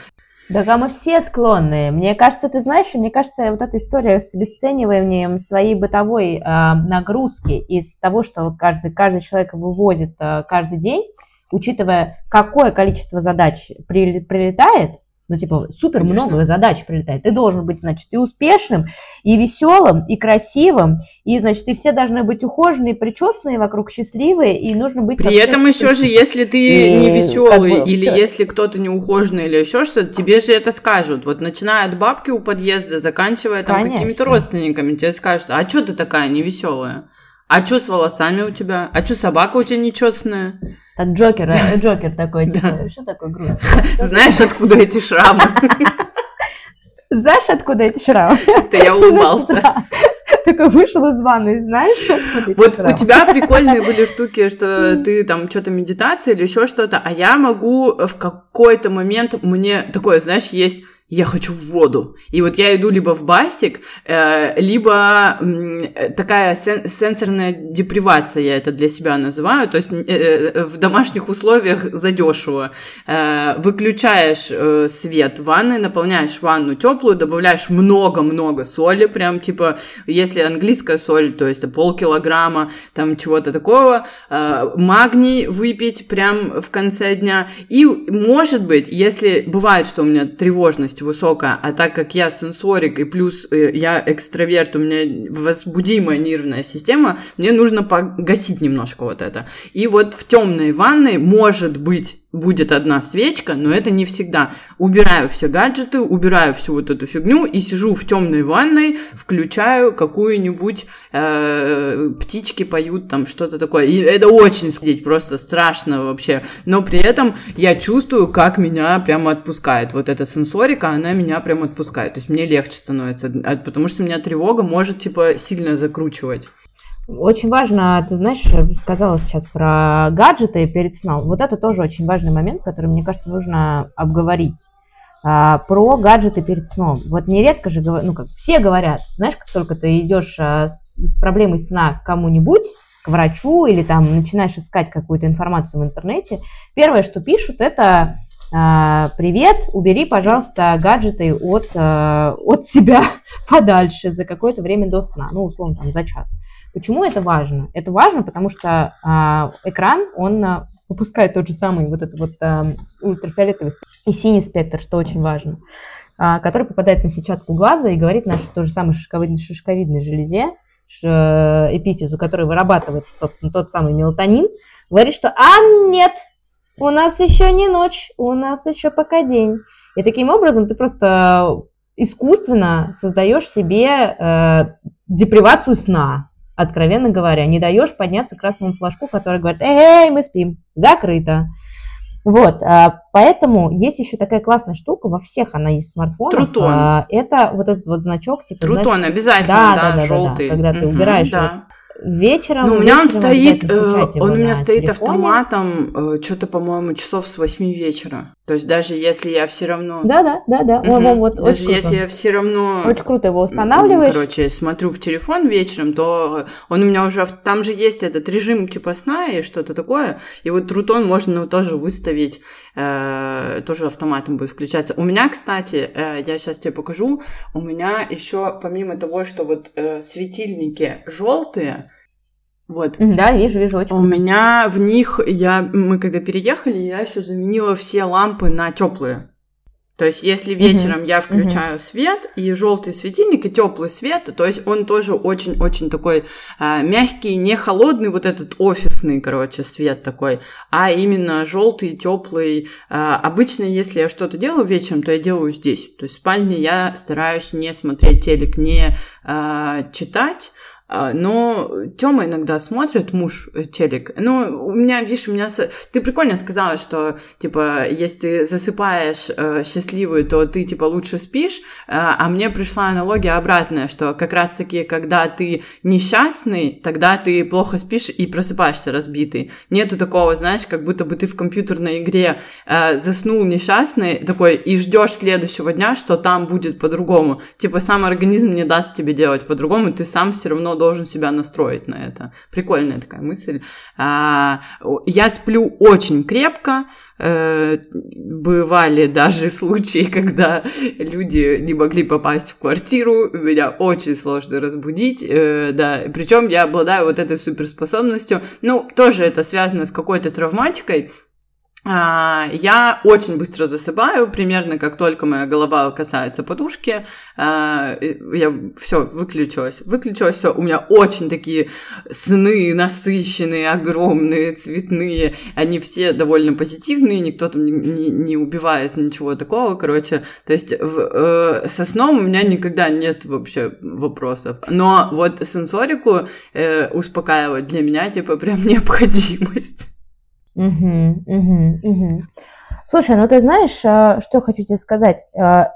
Да, а мы все склонны. Мне кажется, ты знаешь, мне кажется, вот эта история с обесцениванием своей бытовой э, нагрузки из того, что каждый, каждый человек вывозит э, каждый день, учитывая, какое количество задач прилетает, ну, типа, супер Конечно. много задач прилетает. Ты должен быть, значит, и успешным, и веселым, и красивым, и, значит, и все должны быть ухоженные, причесанные вокруг, счастливые, и нужно быть... При этом еще же, если ты и, не веселый, как бы, или все. если кто-то не ухоженный, или еще что-то, тебе же это скажут. Вот начиная от бабки у подъезда, заканчивая там какими-то родственниками, тебе скажут, а что ты такая невеселая? А что с волосами у тебя? А что собака у тебя нечестная? Так Джокер, Джокер такой, типа, что такое грустно? Знаешь, откуда эти шрамы? Знаешь, откуда эти шрамы? Это я улыбался. Такой вышел из ванны, знаешь? Вот у тебя прикольные были штуки, что ты там что-то медитация или еще что-то, а я могу в какой-то момент, мне такое, знаешь, есть я хочу в воду. И вот я иду либо в басик, э, либо э, такая сен- сенсорная депривация, я это для себя называю, то есть э, в домашних условиях задешево. Выключаешь свет в ванной, наполняешь ванну теплую, добавляешь много-много соли, прям типа, если английская соль, то есть полкилограмма, там чего-то такого, магний выпить прям в конце дня. И, может быть, если бывает, что у меня тревожность тревожность высокая, а так как я сенсорик и плюс э, я экстраверт, у меня возбудимая нервная система, мне нужно погасить немножко вот это. И вот в темной ванной может быть будет одна свечка, но это не всегда. Убираю все гаджеты, убираю всю вот эту фигню и сижу в темной ванной, включаю какую-нибудь э, птички поют там что-то такое. И это очень сидеть просто страшно вообще. Но при этом я чувствую, как меня прямо отпускает. Вот эта сенсорика, она меня прямо отпускает. То есть мне легче становится, а, потому что меня тревога может типа сильно закручивать. Очень важно, ты знаешь, сказала сейчас про гаджеты перед сном. Вот это тоже очень важный момент, который, мне кажется, нужно обговорить. А, про гаджеты перед сном. Вот нередко же, ну как все говорят, знаешь, как только ты идешь а, с, с проблемой сна к кому-нибудь, к врачу или там начинаешь искать какую-то информацию в интернете, первое, что пишут, это а, привет, убери, пожалуйста, гаджеты от, от себя подальше за какое-то время до сна, ну, условно, там, за час. Почему это важно? Это важно, потому что а, экран, он а, выпускает тот же самый вот этот вот а, ультрафиолетовый и синий спектр, что очень важно, а, который попадает на сетчатку глаза и говорит нашей той же самой шишковидной, шишковидной железе, ш, эпифизу, который вырабатывает, собственно, тот самый мелатонин, говорит, что «А, нет, у нас еще не ночь, у нас еще пока день». И таким образом ты просто искусственно создаешь себе э, депривацию сна, откровенно говоря. Не даешь подняться красному флажку, который говорит, эй, мы спим, закрыто. Вот, а, поэтому есть еще такая классная штука, во всех она есть смартфонах. Трутон. А, это вот этот вот значок, типа, Трутон знаешь, обязательно, да, да, да, желтый. да, когда ты Мгм, убираешь да. вечером. Ну, у меня он стоит, э, он у меня стоит телефоне. автоматом, что-то, по-моему, часов с 8 вечера. То есть даже если я все равно... Да, да, да, да. Мгм. Во- во- вот, даже очень круто. если я все равно... Очень круто его устанавливаешь. Короче, смотрю в телефон вечером, то он у меня уже... Там же есть этот режим типа сна и что-то такое. И вот Трутон можно ну, тоже выставить, э, тоже автоматом будет включаться. У меня, кстати, э, я сейчас тебе покажу, у меня еще помимо того, что вот э, светильники желтые, вот, Да, вижу, вижу, очень у меня в них, я, мы когда переехали, я еще заменила все лампы на теплые. То есть, если вечером я включаю свет и желтый светильник и теплый свет, то есть он тоже очень-очень такой а, мягкий, не холодный, вот этот офисный, короче, свет такой, а именно желтый, теплый. обычно, если я что-то делаю вечером, то я делаю здесь. То есть в спальне я стараюсь не смотреть телек, не а, читать. А, Но Тёма иногда смотрит, муж, э, телек. Ну, у меня, видишь, у меня... Ты прикольно сказала, что, типа, если ты засыпаешь э, счастливый, то ты, типа, лучше спишь. А а мне пришла аналогия обратная, что как раз-таки, когда ты несчастный, тогда ты плохо спишь и просыпаешься разбитый. Нету такого, знаешь, как будто бы ты в компьютерной игре э, заснул несчастный такой и ждешь следующего дня, что там будет по-другому. Типа, сам организм не даст тебе делать по-другому, ты сам все равно должен себя настроить на это. Прикольная такая мысль. А, я сплю очень крепко. Э, бывали даже случаи, когда люди не могли попасть в квартиру, меня очень сложно разбудить, э, да, причем я обладаю вот этой суперспособностью, ну, тоже это связано с какой-то травматикой, я очень быстро засыпаю, примерно как только моя голова касается подушки, а, я все выключилась, выключилась все. У меня очень такие сны насыщенные, огромные, цветные, они все довольно позитивные, никто там не, не- убивает ничего такого, короче. То есть э, со сном у меня никогда нет вообще вопросов. Но вот сенсорику э, успокаивать для меня типа прям необходимость. Мгм, мгм, мгм. Слушай, ну ты знаешь, а, что я хочу тебе сказать? А,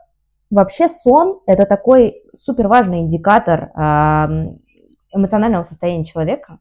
Вообще сон – это такой супер важный индикатор эмоционального состояния человека,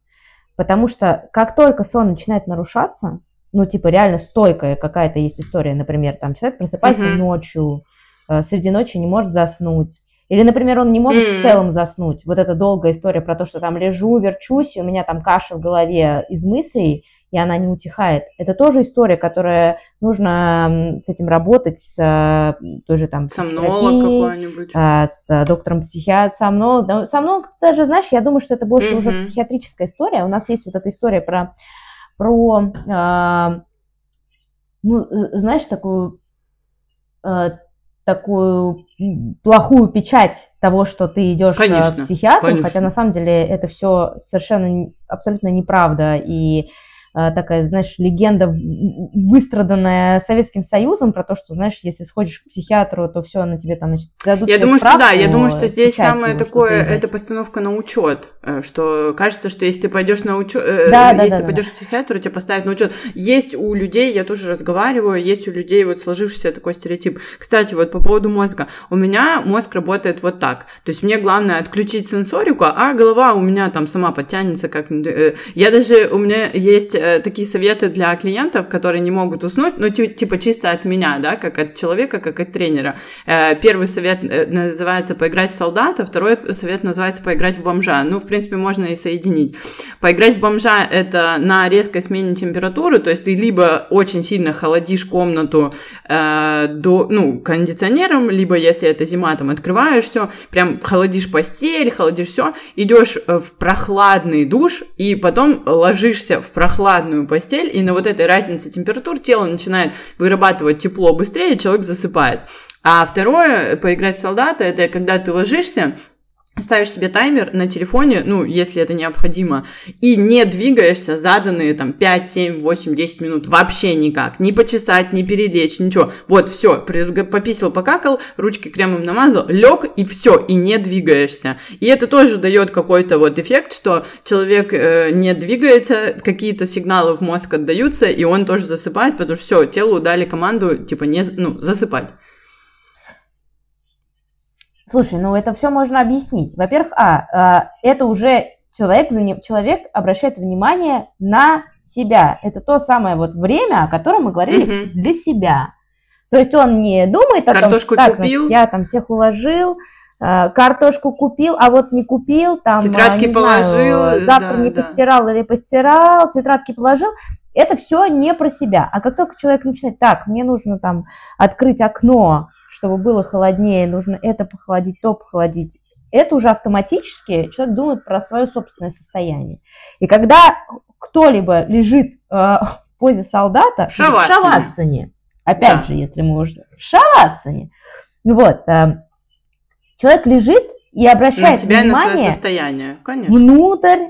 потому что как только сон начинает нарушаться, ну типа реально стойкая какая-то есть история, например, там человек просыпается Мгм. ночью, а, среди ночи не может заснуть, или, например, он не может в М. целом заснуть. Вот эта долгая история про то, что там лежу, верчусь, и у меня там каша в голове из мыслей, и она не утихает. Это тоже история, которая нужно с этим работать, с а, той же там Сомнолог какой-нибудь. а, с доктором психиатром, сомнолог. Сомнолог, даже, знаешь, я думаю, что это больше уже психиатрическая история. У нас есть вот эта история про, про а, ну, э, знаешь, такую э, такую плохую печать того, что ты идешь э, Конечно, к психиатру, конечно. хотя на самом деле это все совершенно абсолютно неправда и э, такая, знаешь, легенда выстраданная Советским Союзом про то, что, знаешь, если сходишь к психиатру, то все на тебе там, значит, дадут Я думаю, что да, я думаю, что здесь самое такое, это постановка на учет, что кажется, что если ты пойдешь на учет, Да, да, если да, ты да. пойдешь к психиатру, тебя поставят на учет. Есть у людей, я тоже разговариваю, есть у людей вот сложившийся такой стереотип. Кстати, вот по поводу мозга. У меня мозг работает вот так. То есть мне главное отключить сенсорику, а голова у меня там сама подтянется как... э, Я даже, у меня есть э, такие советы для клиентов, которые не могут уснуть, ну, ти- типа чисто от меня, да, как от человека, как от тренера. Э, Первый совет э, называется «поиграть в солдата», второй совет называется «поиграть в бомжа». Ну, в принципе, можно и соединить. Поиграть в бомжа – это на резкой смене температуры, то есть ты либо очень сильно холодишь комнату э, до, ну, кондиционером, либо, если это зима, там, открываешь все, прям холодишь постель, холодишь все, идешь э, в прохладный душ, и потом ложишься в прохладную постель, и на вот этой разнице температур тело начинает вырабатывать тепло быстрее, и человек засыпает. А второе, поиграть в солдата, это когда ты ложишься, ставишь себе таймер на телефоне, ну, если это необходимо, и не двигаешься заданные там 5, 7, 8, 10 минут вообще никак. Не почесать, не перелечь, ничего. Вот, все, пописал, покакал, ручки кремом намазал, лег и все, и не двигаешься. И это тоже дает какой-то вот эффект, что человек э, не двигается, какие-то сигналы в мозг отдаются, и он тоже засыпает, потому что все, телу дали команду, типа, не, ну, засыпать. Слушай, ну это все можно объяснить. Во-первых, а, а это уже человек, человек обращает внимание на себя. Это то самое вот время, о котором мы говорили угу. для себя. То есть он не думает о Картошку том, как купил. Значит, я там всех уложил, э, картошку купил, а вот не купил, там, тетрадки не положил, знаю, завтра да, не да. постирал или постирал, тетрадки положил. Это все не про себя. А как только человек начинает, так, мне нужно там открыть окно, чтобы было холоднее, нужно это похолодить, то похолодить. Это уже автоматически человек думает про свое собственное состояние. И когда кто-либо лежит э, в позе солдата, в шавасане, в шавасане опять да. же, если мы уже в шавасане, вот, э, человек лежит и обращает на себя внимание на свое состояние, конечно. внутрь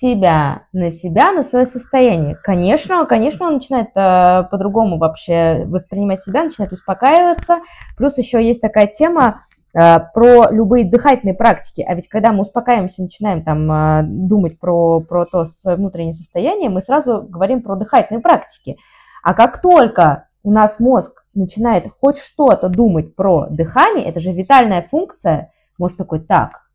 себя, на себя, на свое состояние. Конечно, конечно, он начинает э, по-другому вообще воспринимать себя, начинает успокаиваться. Плюс еще есть такая тема э, про любые дыхательные практики. А ведь когда мы успокаиваемся, начинаем там э, думать про, про то свое внутреннее состояние, мы сразу говорим про дыхательные практики. А как только у нас мозг начинает хоть что-то думать про дыхание, это же витальная функция, мозг такой, так,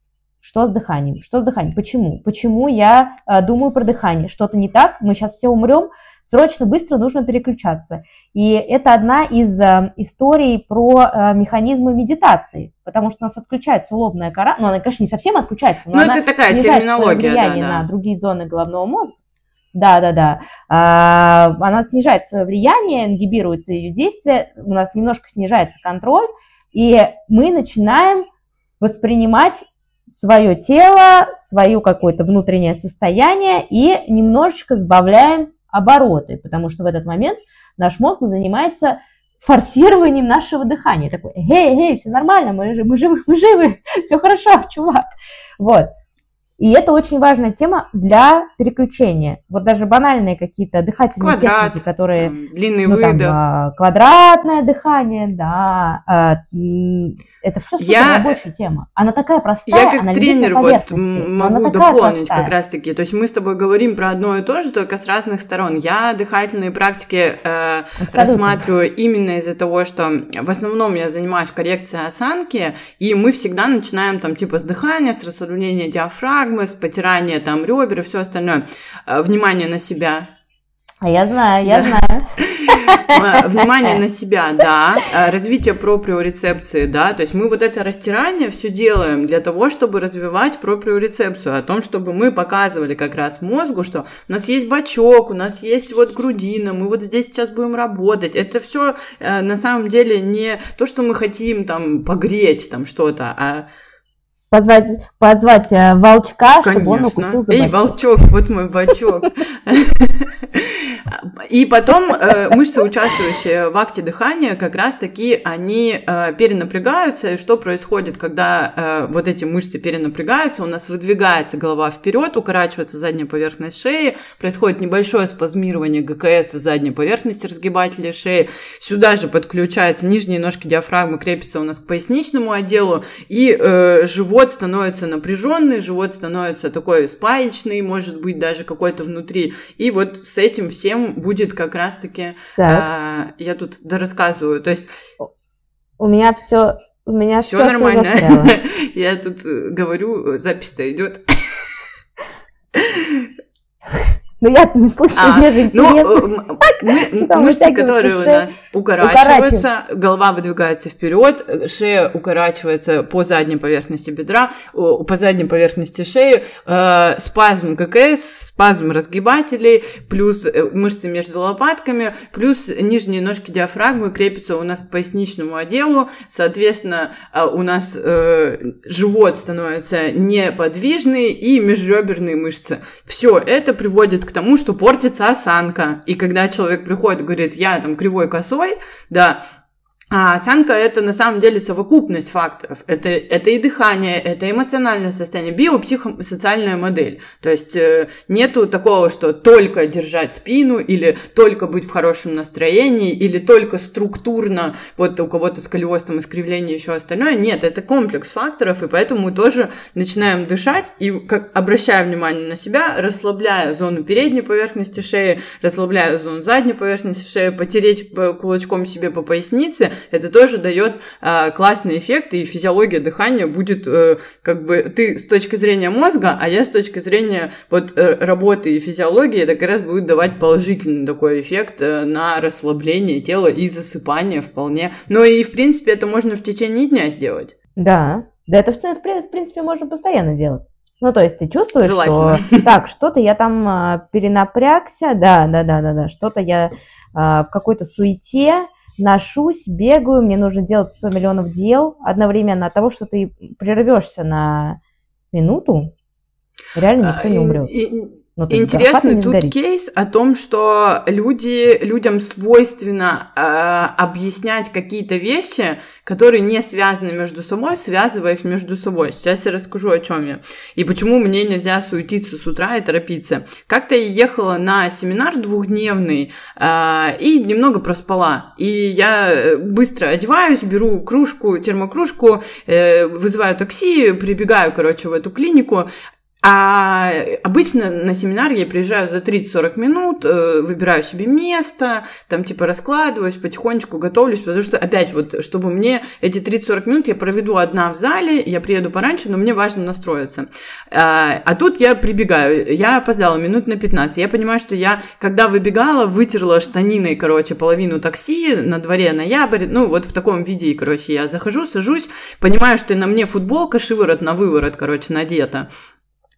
что с дыханием? Что с дыханием? Почему? Почему я э, думаю про дыхание? Что-то не так? Мы сейчас все умрем? Срочно, быстро нужно переключаться. И это одна из э, историй про э, механизмы медитации, потому что у нас отключается лобная кора, ну она, конечно, не совсем отключается, но ну, она это такая терминология, влияние да, да. на другие зоны головного мозга. Да, да, да. А, она снижает свое влияние, ингибируется ее действие, у нас немножко снижается контроль, и мы начинаем воспринимать свое тело, свое какое-то внутреннее состояние и немножечко сбавляем обороты, потому что в этот момент наш мозг занимается форсированием нашего дыхания. Такой, эй, эй, все нормально, мы, мы живы, мы живы, все хорошо, чувак. Вот. И это очень важная тема для переключения. Вот даже банальные какие-то дыхательные Квадрат, техники, которые... Там, длинный ну, выдох. Там, квадратное дыхание, да. Это все супер я, рабочая тема. Она такая простая, Я как она тренер вот могу дополнить простая. как раз-таки. То есть мы с тобой говорим про одно и то же, только с разных сторон. Я дыхательные практики э, рассматриваю именно из-за того, что в основном я занимаюсь коррекцией осанки, и мы всегда начинаем там типа с дыхания, с расслабления диафрагмы, с потирания там ребер и все остальное. Э, внимание на себя. А я знаю, я да. знаю. Внимание на себя, да. А, развитие проприорецепции, да. То есть мы вот это растирание все делаем для того, чтобы развивать проприорецепцию, о том, чтобы мы показывали как раз мозгу, что у нас есть бачок, у нас есть вот грудина, мы вот здесь сейчас будем работать. Это все э, на самом деле не то, что мы хотим там погреть там что-то, а позвать, позвать э, волчка, Конечно. чтобы он укусил за Эй, волчок, вот мой бачок. И потом э, мышцы, участвующие в акте дыхания, как раз-таки они э, перенапрягаются. И что происходит, когда вот эти мышцы перенапрягаются? У нас выдвигается голова вперед, укорачивается задняя поверхность шеи, происходит небольшое спазмирование ГКС задней поверхности разгибателя шеи. Сюда же подключаются нижние ножки диафрагмы, крепятся у нас к поясничному отделу, и э, живот становится напряженный, живот становится такой спаечный, может быть, даже какой-то внутри. И вот с этим всем будет как раз-таки, а, я тут дорассказываю, то есть... У меня все у меня все, все нормально. я тут э, говорю, запись-то идет. Но я не слышу, а, мне же ну, интересно. Ну, мышцы, которые у нас укорачиваются, голова выдвигается вперед, шея укорачивается по задней поверхности бедра, по задней поверхности шеи, э, спазм ГКС, спазм разгибателей, плюс э, мышцы между лопатками, плюс нижние ножки диафрагмы крепятся у нас к поясничному отделу, соответственно, э, у нас живот становится неподвижный и межреберные мышцы. Все это приводит к тому, что портится осанка. И когда человек приходит и говорит, я там кривой косой, да, А осанка – это на самом деле совокупность факторов. Это, это и дыхание, это эмоциональное состояние, биопсихосоциальная модель. То есть э, нету такого, что только держать спину, или только быть в хорошем настроении, или только структурно, вот у кого-то сколиоз, там, искривление, еще остальное. Нет, это комплекс факторов, и поэтому мы тоже начинаем дышать, и как, обращая внимание на себя, расслабляя зону передней поверхности шеи, расслабляя зону задней поверхности шеи, потереть кулачком себе по пояснице – это тоже дает э, классный эффект, и физиология дыхания будет э, как бы ты с точки зрения мозга, а я с точки зрения вот э, работы и физиологии, это как раз будет давать положительный такой эффект э, на расслабление тела и засыпание вполне. Но и в принципе это можно в течение дня сделать. Да, да это в принципе можно постоянно делать. Ну, то есть ты чувствуешь, что так, что-то я там а, перенапрягся, да, да, да, да, да, что-то я а, в какой-то суете, ношусь, бегаю, мне нужно делать 100 миллионов дел одновременно от того, что ты прервешься на минуту, реально никто не умрет. Но ну, Интересный тут сгорит. кейс о том, что люди, людям свойственно э, объяснять какие-то вещи, которые не связаны между собой, связывая их между собой. Сейчас я расскажу, о чем я. И почему мне нельзя суетиться с утра и торопиться. Как-то я ехала на семинар двухдневный э, и немного проспала. И я быстро одеваюсь, беру кружку, термокружку, э, вызываю такси, прибегаю, короче, в эту клинику, а обычно на семинар я приезжаю за 30-40 минут, э, выбираю себе место, там типа раскладываюсь, потихонечку готовлюсь, потому что опять вот, чтобы мне эти 30-40 минут я проведу одна в зале, я приеду пораньше, но мне важно настроиться. А, а тут я прибегаю, я опоздала минут на 15, я понимаю, что я, когда выбегала, вытерла штаниной, короче, половину такси, на дворе ноябрь, ну вот в таком виде, короче, я захожу, сажусь, понимаю, что на мне футболка шиворот на выворот, короче, надета,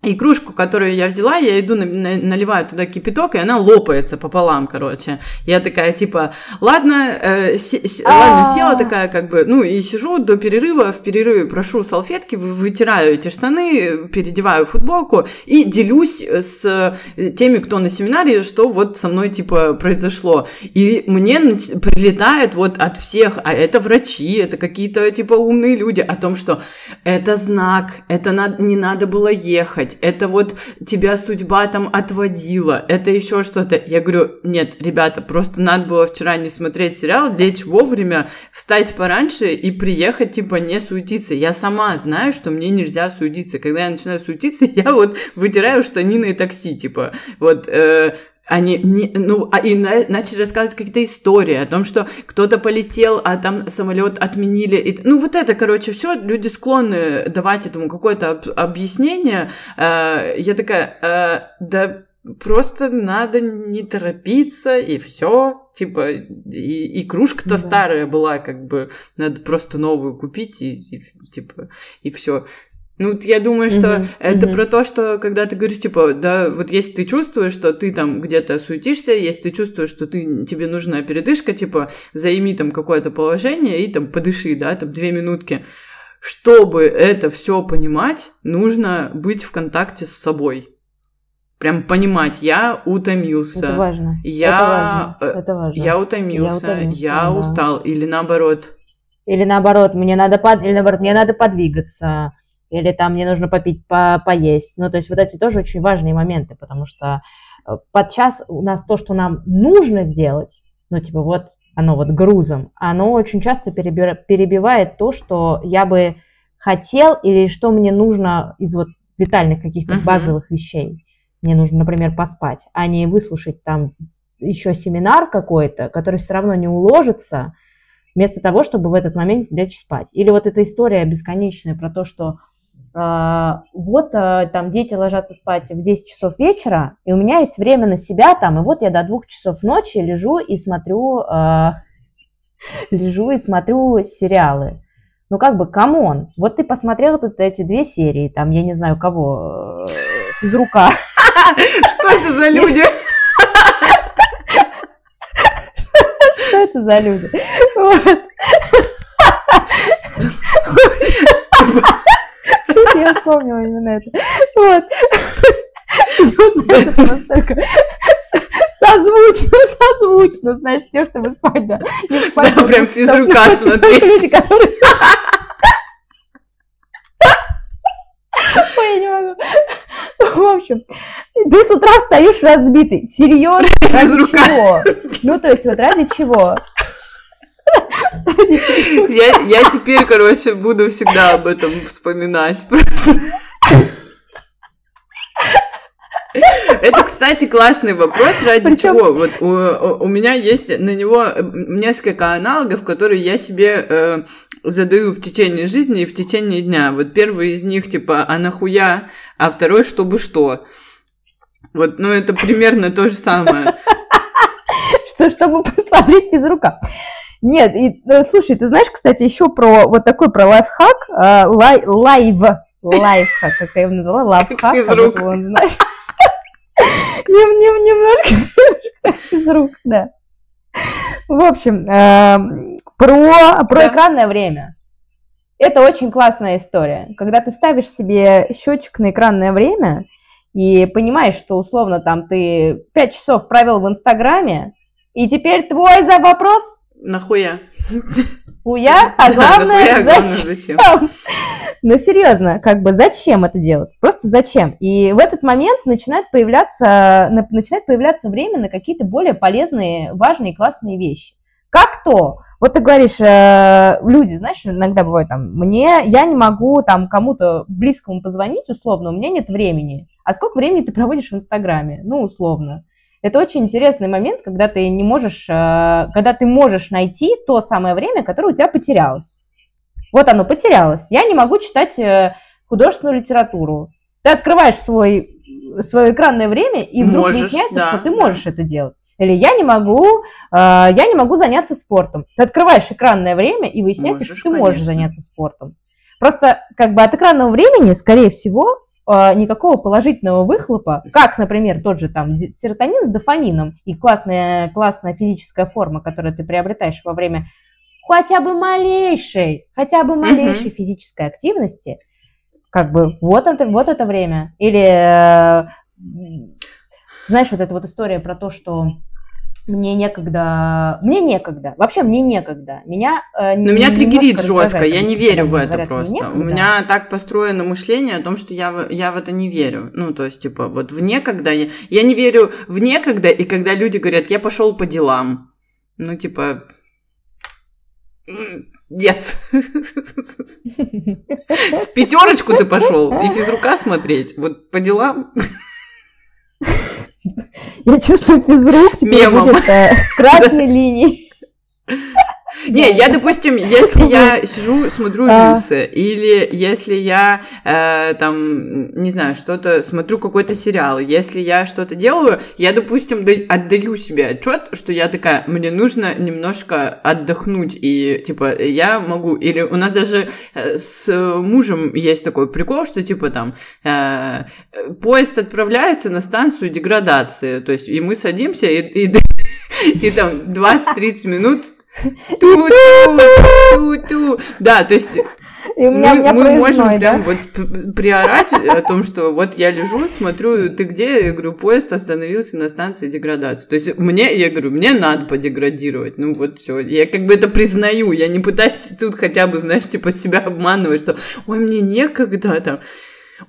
и кружку, которую я взяла, я иду, наливаю туда кипяток, и она лопается пополам, короче. Я такая, типа, ладно, э, с, ладно, села такая, как бы, ну, и сижу до перерыва, в перерыве прошу салфетки, вытираю эти штаны, переодеваю футболку и делюсь с теми, кто на семинаре, что вот со мной, типа, произошло. И мне прилетает вот от всех, а это врачи, это какие-то, типа, умные люди, о том, что это знак, это на, не надо было ехать, делать, это вот тебя судьба там отводила, это еще что-то. Я говорю, нет, ребята, просто надо было вчера не смотреть сериал, лечь вовремя, встать пораньше и приехать, типа, не суетиться. Я сама знаю, что мне нельзя суетиться. Когда я начинаю суетиться, я вот вытираю штанины и такси, типа, вот, э, они не, ну, а и на, начали рассказывать какие-то истории о том, что кто-то полетел, а там самолет отменили. И, ну, вот это, короче, все люди склонны давать этому какое-то об, объяснение. Э, я такая, э, да просто надо не торопиться, и все. Типа, и, и кружка-то да. старая была, как бы, надо просто новую купить, и, и типа, и все. Ну, я думаю, что uh-huh, это uh-huh. про то, что когда ты говоришь, типа, да, вот если ты чувствуешь, что ты там где-то суетишься, если ты чувствуешь, что ты, тебе нужна передышка, типа, займи там какое-то положение и там подыши, да, там две минутки. Чтобы это все понимать, нужно быть в контакте с собой. Прям понимать, я утомился. Это важно. Я, это важно. Это важно. я утомился, я, утомился, я да. устал, или наоборот. Или наоборот, мне надо под, или наоборот, мне надо подвигаться или там мне нужно попить, по, поесть. Ну, то есть вот эти тоже очень важные моменты, потому что э, подчас у нас то, что нам нужно сделать, ну, типа вот оно вот грузом, оно очень часто перебивает то, что я бы хотел или что мне нужно из вот витальных каких-то uh-huh. базовых вещей. Мне нужно, например, поспать, а не выслушать там еще семинар какой-то, который все равно не уложится, вместо того, чтобы в этот момент лечь спать. Или вот эта история бесконечная про то, что вот а, там дети ложатся спать в 10 часов вечера, и у меня есть время на себя там, и вот я до двух часов ночи лежу и смотрю, а, лежу и смотрю сериалы. Ну как бы, come on, вот ты посмотрел тут эти две серии, там, я не знаю кого, из э, рука. Что это за люди? Что это за люди? Вспомнила именно это. Вот. Настолько созвучно, созвучно знаешь, те, чтобы свадьба. Не свадьба, да, прям физрука смотреть. Ой, я не могу. В общем, ты с утра стоишь разбитый. Серьезно? Ради чего? Ну, то есть, вот ради чего? Я, я теперь, короче, буду всегда об этом вспоминать. Просто. Это, кстати, классный вопрос, ради Причем... чего? Вот у, у меня есть на него несколько аналогов, которые я себе э, задаю в течение жизни и в течение дня. Вот первый из них типа «а нахуя?», а второй «чтобы что?». Вот, ну это примерно то же самое. Что, чтобы посмотреть без рука. Нет, и, э, слушай, ты знаешь, кстати, еще про вот такой про лайфхак, э, лай, лайв, лайфхак, как я его назвала, лайфхак, как он, знаешь, немножко из рук, да. В общем, эм, про, про экранное время. Это очень классная история. Когда ты ставишь себе счетчик на экранное время и понимаешь, что условно там ты 5 часов провел в Инстаграме, и теперь твой за вопрос Нахуя? Хуя, а главное, зачем? Ну, серьезно, как бы зачем это делать? Просто зачем? И в этот момент начинает появляться, начинает появляться время на какие-то более полезные, важные, классные вещи. Как то? Вот ты говоришь, э, люди, знаешь, иногда бывает там, мне, я не могу там кому-то близкому позвонить, условно, у меня нет времени. А сколько времени ты проводишь в Инстаграме? Ну, условно. Это очень интересный момент, когда ты не можешь, э, когда ты можешь найти то самое время, которое у тебя потерялось. Вот оно потерялось. Я не могу читать э, художественную литературу. Ты открываешь свой, свое экранное время, и вдруг можешь, выясняется, да, что ты можешь да. это делать. Или я не могу, э, я не могу заняться спортом. Ты открываешь экранное время, и выясняется, можешь, что ты конечно. можешь заняться спортом. Просто как бы от экранного времени, скорее всего, никакого положительного выхлопа, как, например, тот же там серотонин с дофамином и классная, классная физическая форма, которую ты приобретаешь во время хотя бы малейшей, хотя бы малейшей uh-huh. физической активности, как бы вот это, вот это время. Или, э, знаешь, вот эта вот история про то, что мне некогда, мне некогда, вообще мне некогда. Меня э, Но меня триггерит жестко, я не верю в это говорят, просто. У меня так построено мышление о том, что я, я в это не верю. Ну, то есть, типа, вот в некогда, я, я не верю в некогда, и когда люди говорят, я пошел по делам. Ну, типа, нет. В пятерочку ты пошел и физрука смотреть. Вот по делам. Я чувствую физрук теперь Мемом. будет э, красной линией. Не, я, допустим, если я сижу, смотрю рилсы, или если я э, там, не знаю, что-то, смотрю какой-то сериал, если я что-то делаю, я, допустим, отдаю себе отчет, что я такая, мне нужно немножко отдохнуть, и, типа, я могу, или у нас даже э, с мужем есть такой прикол, что, типа, там, э, поезд отправляется на станцию деградации, то есть, и мы садимся, и, и, и там 20-30 минут Ту-ту-ту-ту. Да, то есть и у меня, мы, у меня мы можем да? прям вот приорать о том, что вот я лежу, смотрю, ты где? Я говорю, поезд остановился на станции деградации. То есть мне, я говорю, мне надо подеградировать. Ну вот все. Я как бы это признаю. Я не пытаюсь тут хотя бы, знаешь, типа себя обманывать, что ой, мне некогда там.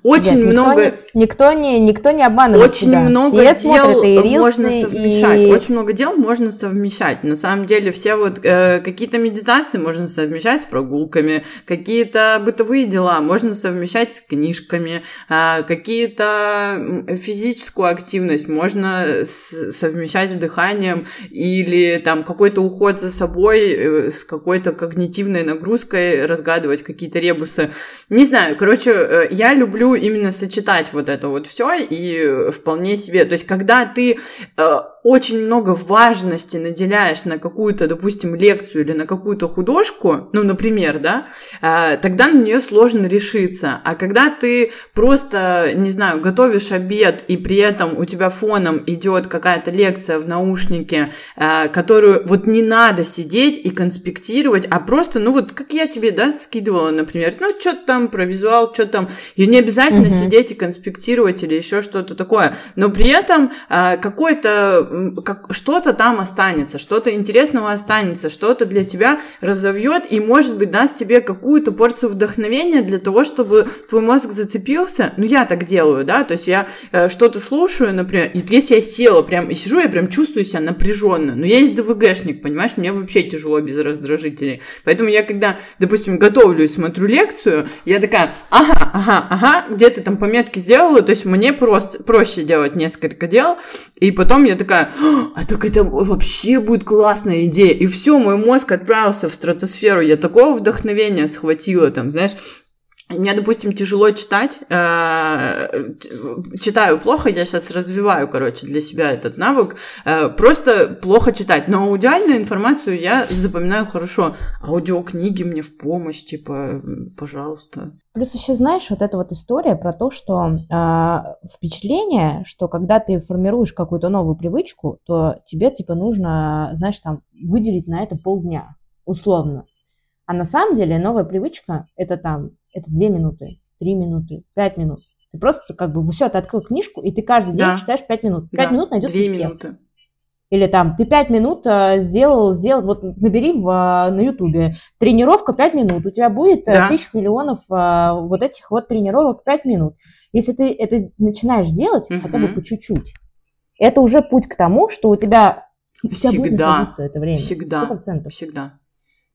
Очень Нет, много... Никто не, никто не обманывает Очень себя. много все дел и можно совмещать. И... Очень много дел можно совмещать. На самом деле все вот э, какие-то медитации можно совмещать с прогулками, какие-то бытовые дела можно совмещать с книжками, э, какие-то физическую активность можно с, совмещать с дыханием или там какой-то уход за собой э, с какой-то когнитивной нагрузкой, разгадывать какие-то ребусы. Не знаю, короче, э, я люблю люблю именно сочетать вот это вот все и вполне себе. То есть, когда ты э, очень много важности наделяешь на какую-то, допустим, лекцию или на какую-то художку, ну, например, да, э, тогда на нее сложно решиться. А когда ты просто, не знаю, готовишь обед, и при этом у тебя фоном идет какая-то лекция в наушнике, э, которую вот не надо сидеть и конспектировать, а просто, ну, вот как я тебе, да, скидывала, например, ну, что-то там про визуал, что там, и не обязательно угу. сидеть и конспектировать или еще что-то такое, но при этом э, какой-то как, что-то там останется, что-то интересного останется, что-то для тебя разовьет и, может быть, даст тебе какую-то порцию вдохновения для того, чтобы твой мозг зацепился. Ну, я так делаю, да, то есть я э, что-то слушаю, например, если я села прям и сижу, я прям чувствую себя напряженно. Но я есть ДВГшник, понимаешь, мне вообще тяжело без раздражителей. Поэтому я, когда, допустим, готовлюсь, смотрю лекцию, я такая, ага, ага, ага, где ты там пометки сделала, то есть мне просто проще делать несколько дел, и потом я такая, а так это вообще будет классная идея. И все, мой мозг отправился в стратосферу. Я такого вдохновения схватила там, знаешь, мне, допустим, тяжело читать, э, читаю плохо, я сейчас развиваю, короче, для себя этот навык, э, просто плохо читать, но аудиальную информацию я запоминаю хорошо, аудиокниги мне в помощь, типа, пожалуйста. Плюс еще знаешь, вот эта вот история про то, что э, впечатление, что когда ты формируешь какую-то новую привычку, то тебе, типа, нужно, знаешь, там, выделить на это полдня, условно. А на самом деле новая привычка – это там это 2 минуты, 3 минуты, 5 минут. Ты просто как бы все, ты открыл книжку, и ты каждый день да. читаешь 5 минут. 5 да. минут найдет 2 минуты. Или там, ты 5 минут э, сделал, сделал, вот набери в, э, на ютубе, тренировка 5 минут, у тебя будет э, да. тысяч миллионов вот этих вот тренировок 5 минут. Если ты это начинаешь делать угу. хотя бы по чуть-чуть, это уже путь к тому, что у тебя, у тебя всегда, будет это время. Всегда, всегда.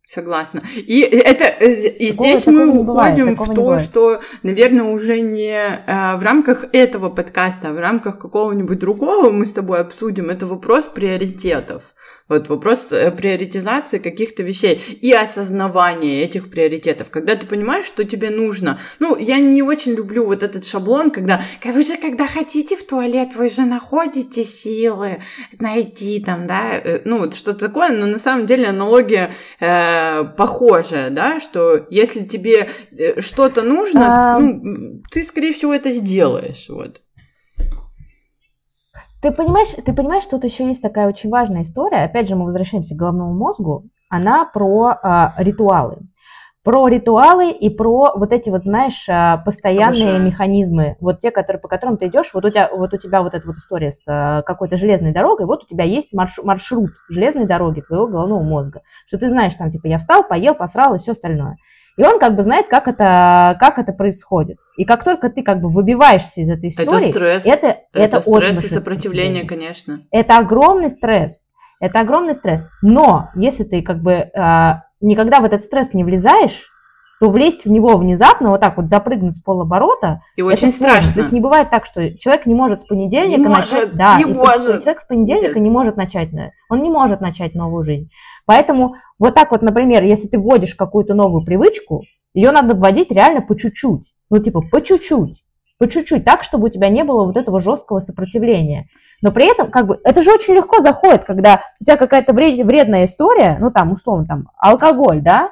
Согласна. И это э, и такого, здесь мы уходим в то, что, наверное, уже не э, в рамках этого подкаста, а в рамках какого-нибудь другого мы с тобой обсудим. Это вопрос приоритетов. Вот вопрос э, приоритизации каких-то вещей и осознавания этих приоритетов. Когда ты понимаешь, что тебе нужно. Ну, я не очень люблю вот этот шаблон, когда вы же, когда хотите в туалет, вы же находите силы найти там, да, э, ну, вот что-то такое, но на самом деле аналогия э, похожая, да, что если тебе э, что-то нужно, а... ну, ты, скорее всего, это сделаешь, вот. Ты понимаешь, ты понимаешь, что тут еще есть такая очень важная история. Опять же, мы возвращаемся к головному мозгу. Она про э, ритуалы. Про ритуалы и про вот эти вот, знаешь, а, постоянные Обожаю. механизмы. Вот те, которые, по которым ты идешь. Вот у тебя вот, у тебя вот эта вот история с а, какой-то железной дорогой. Вот у тебя есть марш, маршрут железной дороги твоего головного мозга. Что ты знаешь, там, типа, я встал, поел, посрал и все остальное. И он как бы знает, как это, как это происходит. И как только ты как бы выбиваешься из этой истории, это стресс. Это, это, это стресс и сопротивление, конечно. Это огромный стресс. Это огромный стресс. Но если ты как бы э, никогда в этот стресс не влезаешь, то влезть в него внезапно, вот так вот запрыгнуть с полоборота, и очень страшно. То есть не бывает так, что человек не может с понедельника не начать... Может, да, не может. Человек с понедельника Нет. не может начать, он не может начать новую жизнь. Поэтому вот так вот, например, если ты вводишь какую-то новую привычку, ее надо вводить реально по чуть-чуть. Ну, типа, по чуть-чуть. По чуть-чуть, так, чтобы у тебя не было вот этого жесткого сопротивления. Но при этом, как бы, это же очень легко заходит, когда у тебя какая-то вредная история, ну, там, условно, там, алкоголь, да,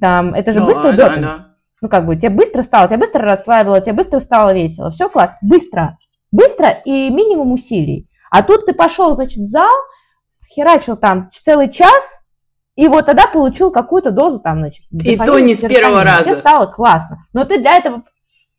там, это же да, быстро да, да. Ну, как бы, тебе быстро стало, тебя быстро расслабило, тебе быстро стало весело. Все классно. Быстро. Быстро и минимум усилий. А тут ты пошел, значит, в зал, херачил там целый час, и вот тогда получил какую-то дозу там, значит, И то не с первого раза. Тебе стало классно. Но ты для этого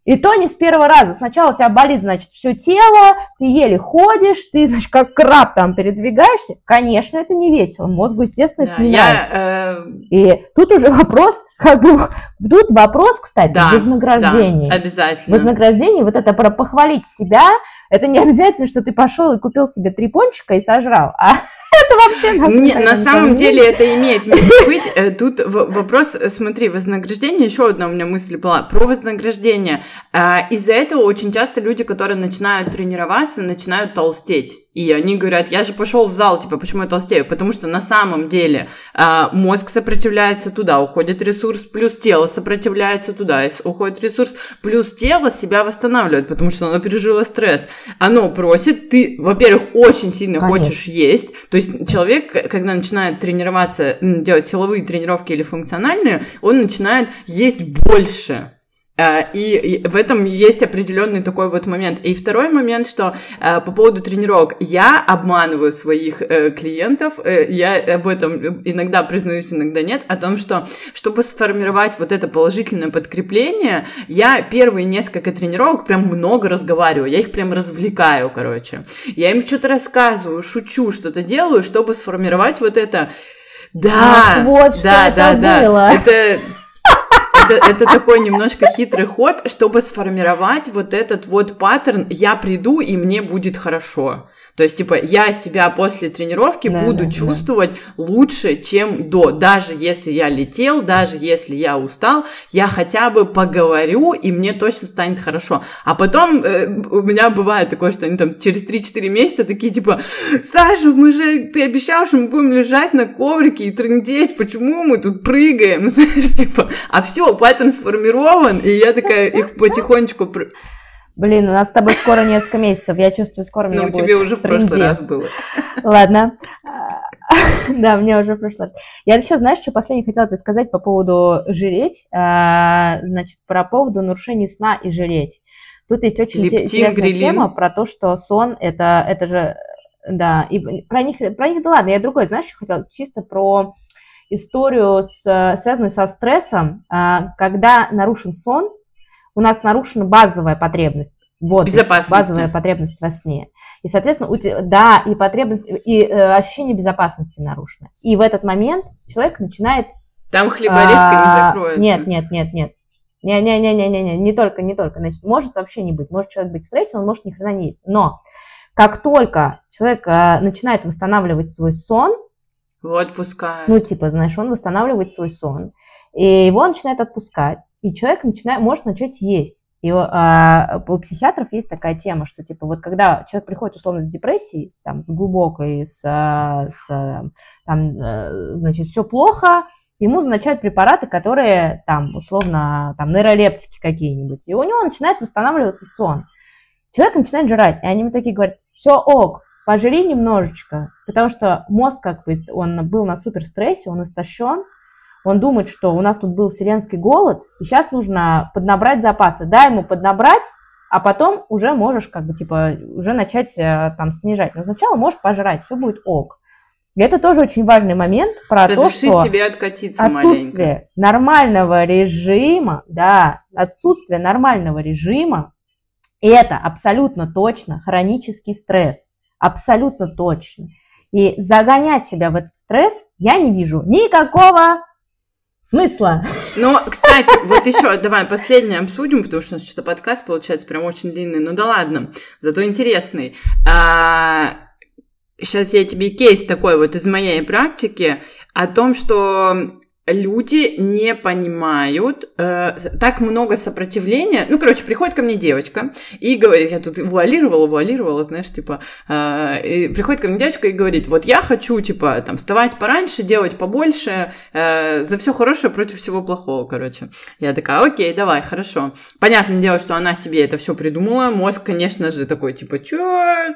и то не с первого раза. Сначала у тебя болит, значит, все тело, ты еле ходишь, ты, значит, как краб там передвигаешься. Конечно, это не весело. Мозгу, естественно, да, это не я, нравится. Э... И тут уже вопрос, как бы, тут вопрос, кстати, да, вознаграждения. Да, обязательно. Вознаграждение, вот это про похвалить себя, это не обязательно, что ты пошел и купил себе три пончика и сожрал, а это вообще... Не, на самом деле это имеет место быть. Э, тут вопрос, э, смотри, вознаграждение, еще одна у меня мысль была, про вознаграждение. А, из-за этого очень часто люди, которые начинают тренироваться, начинают толстеть. И они говорят, я же пошел в зал, типа, почему я толстею? Потому что на самом деле э, мозг сопротивляется туда, уходит ресурс, плюс тело сопротивляется туда, уходит ресурс, плюс тело себя восстанавливает, потому что оно пережило стресс. Оно просит, ты, во-первых, очень сильно Конечно. хочешь есть. То есть человек, когда начинает тренироваться, делать силовые тренировки или функциональные, он начинает есть больше. Э, и в этом есть определенный такой вот момент. И второй момент, что э, по поводу тренировок, я обманываю своих э, клиентов, я об этом иногда признаюсь, иногда нет, о том, что чтобы сформировать вот это положительное подкрепление, я первые несколько тренировок прям много разговариваю, я их прям развлекаю, короче. Я им что-то рассказываю, шучу, что-то делаю, чтобы сформировать вот это да, Ах, вот да, что да, это да. Было. Это это, это такой немножко хитрый ход, чтобы сформировать вот этот вот паттерн «я приду, и мне будет хорошо». То есть, типа, я себя после тренировки да, буду да, чувствовать да. лучше, чем до. Даже если я летел, даже если я устал, я хотя бы поговорю, и мне точно станет хорошо. А потом э, у меня бывает такое, что они там через 3-4 месяца такие, типа, Саша, мы же, ты обещал, что мы будем лежать на коврике и трындеть, почему мы тут прыгаем, знаешь, типа, а все, паттерн сформирован, и я такая их потихонечку Блин, у нас с тобой скоро несколько месяцев. Я чувствую, скоро мне Ну, тебе уже в прошлый раз было. Ладно. Да, мне уже в прошлый раз. Я еще, знаешь, что последнее хотела тебе сказать по поводу жреть? А, значит, про поводу нарушений сна и жреть. Тут есть очень интересная тема про то, что сон это, это же, да, и про них, про них, да ладно, я другой, знаешь, что хотела, чисто про историю, с, связанную со стрессом, а, когда нарушен сон, у нас нарушена базовая потребность. Вот, базовая потребность во сне. И, соответственно, у тебя, да, и потребность, и э, ощущение безопасности нарушено. И в этот момент человек начинает... Там хлеборезка а, не закроется. Нет, нет, нет, нет. Не-не-не-не-не, не только, не только. Значит, может вообще не быть. Может человек быть в стрессе, он может ни хрена не есть. Но как только человек а, начинает восстанавливать свой сон, вот пускай. Ну, типа, знаешь, он восстанавливает свой сон, и его начинает отпускать, и человек начинает, может начать есть. И а, у психиатров есть такая тема, что типа вот когда человек приходит условно с депрессией, там, с глубокой, с, с там, э, значит, все плохо, ему назначают препараты, которые там условно там нейролептики какие-нибудь, и у него начинает восстанавливаться сон. Человек начинает жрать, и они ему такие говорят, все ок, пожри немножечко, потому что мозг как бы, он был на супер стрессе, он истощен, он думает, что у нас тут был вселенский голод, и сейчас нужно поднабрать запасы. Дай ему поднабрать, а потом уже можешь как бы типа уже начать э, там снижать. Но сначала можешь пожрать, все будет ок. И это тоже очень важный момент про Разрешить то, что себе откатиться отсутствие маленько. нормального режима, да, отсутствие нормального режима, это абсолютно точно хронический стресс, абсолютно точно. И загонять себя в этот стресс я не вижу никакого смысла. Ну, кстати, вот еще, давай последнее обсудим, потому что у нас что-то подкаст получается прям очень длинный. Ну да ладно, зато интересный. А, сейчас я тебе кейс такой вот из моей практики о том, что люди не понимают, э, так много сопротивления. Ну, короче, приходит ко мне девочка и говорит, я тут вуалировала, вуалировала, знаешь, типа, э, и приходит ко мне девочка и говорит, вот я хочу, типа, там, вставать пораньше, делать побольше, э, за все хорошее против всего плохого, короче. Я такая, окей, давай, хорошо. Понятное дело, что она себе это все придумала, мозг, конечно же, такой, типа, чё,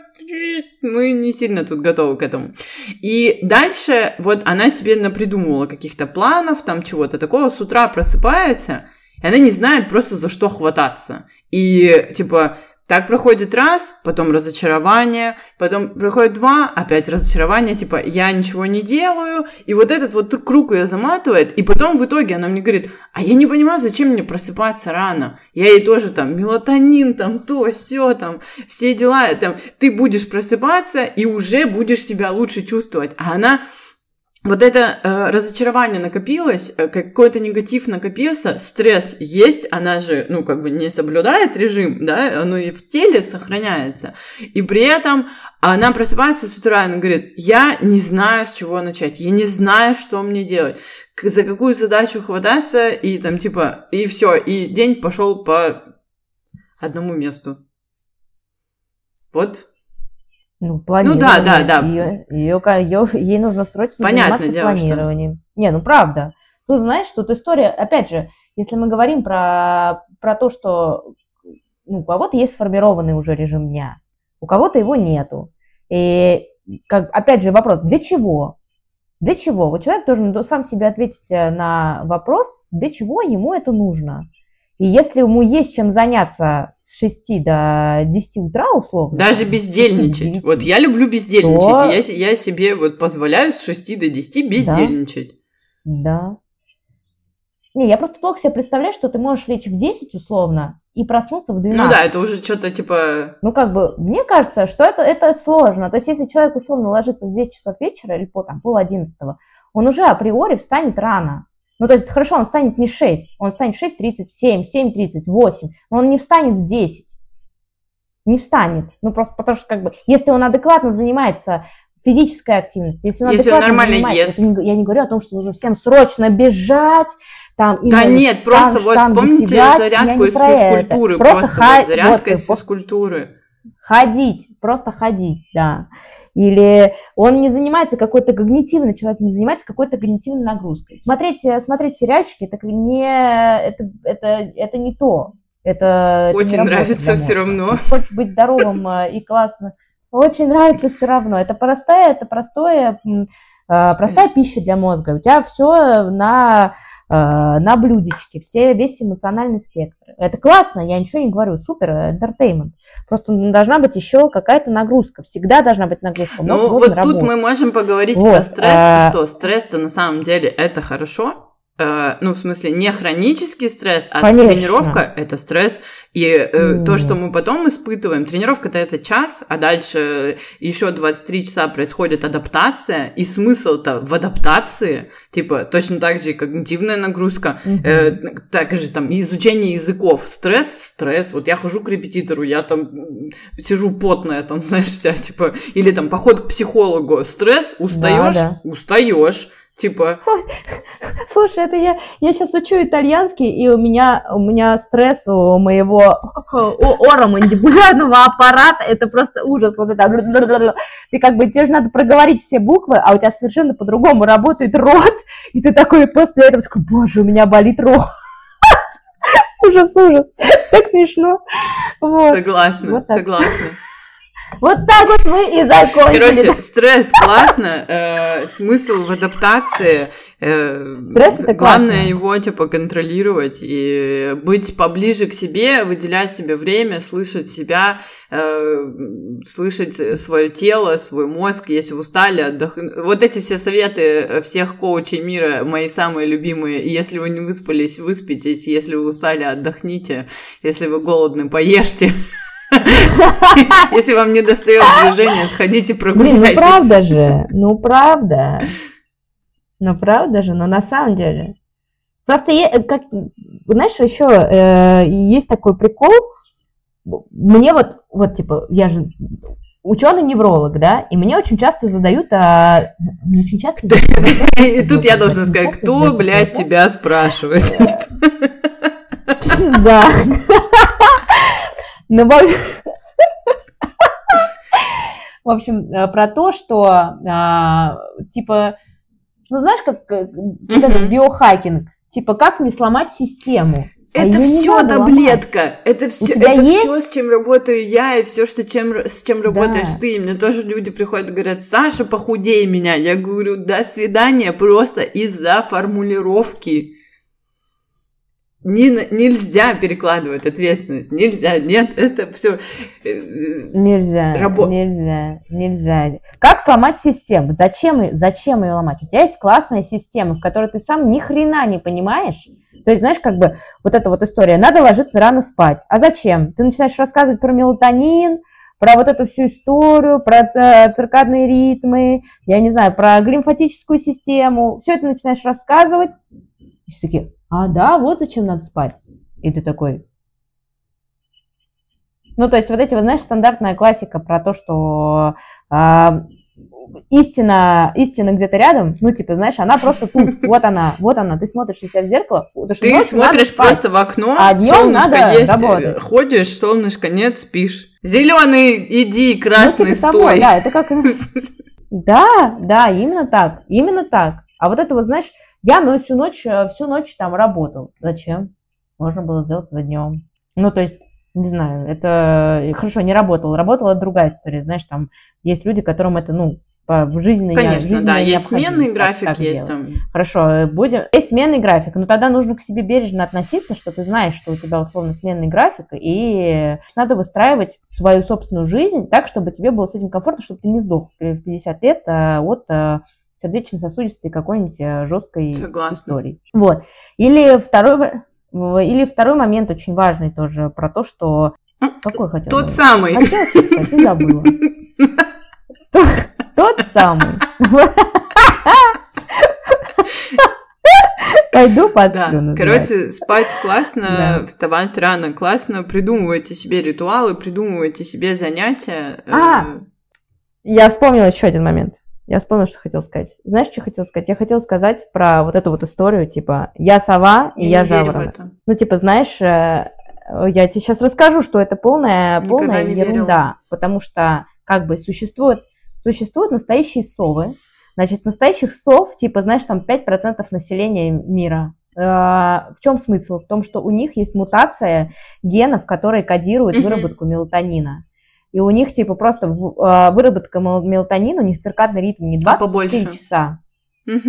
мы не сильно тут готовы к этому. И дальше вот она себе напридумывала каких-то планов, планов, там чего-то такого, с утра просыпается, и она не знает просто за что хвататься. И, типа, так проходит раз, потом разочарование, потом проходит два, опять разочарование, типа, я ничего не делаю, и вот этот вот круг ее заматывает, и потом в итоге она мне говорит, а я не понимаю, зачем мне просыпаться рано, я ей тоже там мелатонин, там то, все, там, все дела, там, ты будешь просыпаться и уже будешь себя лучше чувствовать, а она вот это э, разочарование накопилось, э, какой-то негатив накопился, стресс есть, она же, ну, как бы не соблюдает режим, да, оно и в теле сохраняется. И при этом она просыпается с утра, и она говорит, я не знаю, с чего начать, я не знаю, что мне делать, за какую задачу хвататься, и там, типа, и все, и день пошел по одному месту. Вот ну, планирование. Ну да, да, да. Ее, ее, ее, ей нужно срочно Понятное заниматься дело, планированием. Что... Не, ну правда. Тут знаешь, тут история, опять же, если мы говорим про, про то, что ну, у кого-то есть сформированный уже режим дня, у кого-то его нету. И как, опять же вопрос, для чего? Для чего? Вот человек должен сам себе ответить э, на вопрос, для чего ему это нужно. И если ему есть чем заняться с 6 до 10 утра, условно. Даже бездельничать. Вот я люблю бездельничать. То... Я, я себе вот позволяю с 6 до 10 бездельничать. Да. Не, я просто плохо себе представляю, что ты можешь лечь в 10 условно и проснуться в 12. Ну да, это уже что-то типа... Ну как бы, мне кажется, что это, это сложно. То есть если человек условно ложится в 10 часов вечера или по там, пол одиннадцатого, он уже априори встанет рано. Ну, то есть, хорошо, он встанет не 6, он встанет в 6.30, 7, 7.30, 8, но он не встанет в 10. Не встанет. Ну, просто потому что, как бы, если он адекватно занимается физической активностью, если он если адекватно он нормально ест. Не, я не говорю о том, что нужно всем срочно бежать, там, да нет, просто вот вспомните тягать, зарядку из физкультуры, просто, просто ха- вот, зарядка вот, из физкультуры. Ходить, просто ходить, да. Или он не занимается какой-то когнитивной, человек не занимается какой-то когнитивной нагрузкой. Смотреть, смотреть сериальчики, это не, это, это, это не то. Это, Очень это нравится все равно. Хочешь быть здоровым э, и классно. Очень нравится все равно. Это простая, это простое, э, простая пища для мозга. У тебя все на на блюдечке, все, весь эмоциональный спектр. Это классно, я ничего не говорю, супер, entertainment. Просто должна быть еще какая-то нагрузка, всегда должна быть нагрузка. Ну вот тут мы можем поговорить вот, про стресс, а... что стресс-то на самом деле это хорошо, Э, ну, в смысле, не хронический стресс, а Конечно. тренировка – это стресс. И э, mm. то, что мы потом испытываем, тренировка-то это час, а дальше еще 23 часа происходит адаптация, и смысл-то в адаптации, типа, точно так же и когнитивная нагрузка, mm-hmm. э, так же там изучение языков, стресс, стресс. Вот я хожу к репетитору, я там сижу потная, там, знаешь, вся, типа, или там поход к психологу, стресс, устаешь, да, да. устаешь Типа. Слушай, это я, я сейчас учу итальянский, и у меня, у меня стресс у моего оромандибулярного аппарата, это просто ужас. Вот это. Ты как бы, тебе же надо проговорить все буквы, а у тебя совершенно по-другому работает рот, и ты такой после этого такой, боже, у меня болит рот. Ужас, ужас. Так смешно. Вот. Согласна, вот согласна. Вот так вот мы и закончили. Короче, стресс классно, э, смысл в адаптации. Э, стресс это Главное классно. его типа контролировать и быть поближе к себе, выделять себе время, слышать себя, э, слышать свое тело, свой мозг, если устали, отдохнуть. Вот эти все советы всех коучей мира мои самые любимые. Если вы не выспались, выспитесь, если вы устали, отдохните, если вы голодны, поешьте. Если вам не достает движения, сходите прогуляйтесь. Блин, ну правда же, ну правда. Ну правда же, но на самом деле. Просто, как, знаешь, еще э, есть такой прикол. Мне вот, вот типа, я же ученый-невролог, да, и мне очень часто задают, а, мне очень часто... И тут я должна сказать, кто, блядь, тебя спрашивает? Да. Ну, в общем, э, про то, что а, типа, ну знаешь, как э, вот этот биохакинг, типа как не сломать систему. А это а все таблетка, ломать. это все, это есть? все, с чем работаю я, и все, что чем, с чем работаешь да. ты. И мне тоже люди приходят и говорят, Саша, похудей меня. Я говорю, до свидания, просто из-за формулировки не, нельзя перекладывать ответственность, нельзя, нет, это все э, нельзя, рабо... нельзя, нельзя. Как сломать систему? Зачем, зачем ее ломать? У тебя есть классная система, в которой ты сам ни хрена не понимаешь. То есть, знаешь, как бы вот эта вот история, надо ложиться рано спать. А зачем? Ты начинаешь рассказывать про мелатонин, про вот эту всю историю, про циркадные ритмы, я не знаю, про глимфатическую систему. Все это начинаешь рассказывать. И все таки а, да, вот зачем надо спать. И ты такой... Ну, то есть вот эти, вот, знаешь, стандартная классика про то, что э, истина, истина где-то рядом, ну, типа, знаешь, она просто тут, вот она, вот она, ты смотришь на себя в зеркало. Ты смотришь просто в окно, а днем надо есть, работать. ходишь, солнышко нет, спишь. Зеленый иди, красный ну, типа стой. Того, да, это как... Да, да, именно так, именно так. А вот это вот, знаешь, я ну, всю ночь, э, всю ночь там работал. Зачем? Можно было сделать за днем. Ну, то есть, не знаю, это хорошо, не работал. Работала другая история. Знаешь, там есть люди, которым это, ну, в жизни Конечно, да, есть сменный график, есть там. Хорошо, будем. Есть сменный график, но тогда нужно к себе бережно относиться, что ты знаешь, что у тебя условно сменный график, и надо выстраивать свою собственную жизнь так, чтобы тебе было с этим комфортно, чтобы ты не сдох в 50 лет а, от а, сердечно-сосудистой какой-нибудь а, жесткой Согласна. истории. Вот. Или второй, или второй момент очень важный тоже про то, что какой хотел? Тот самый. Хотела сказать, забыла. Тот самый. Пойду посплю. Да. Короче, спать классно, да. вставать рано классно, придумывайте себе ритуалы, придумывайте себе занятия. А, э, я вспомнила еще один момент. Я вспомнила, что хотел сказать. Знаешь, что хотел сказать? Я хотела сказать про вот эту вот историю, типа, я сова и я, я жаворонок. Ну, типа, знаешь, э, я тебе сейчас расскажу, что это полная, полная ерунда, верила. потому что как бы существует существуют настоящие совы. Значит, настоящих сов, типа, знаешь, там 5% населения мира. Э, в чем смысл? В том, что у них есть мутация генов, которые кодируют выработку мелатонина. И у них, типа, просто э, выработка мелатонина, у них циркадный ритм не 24 а часа,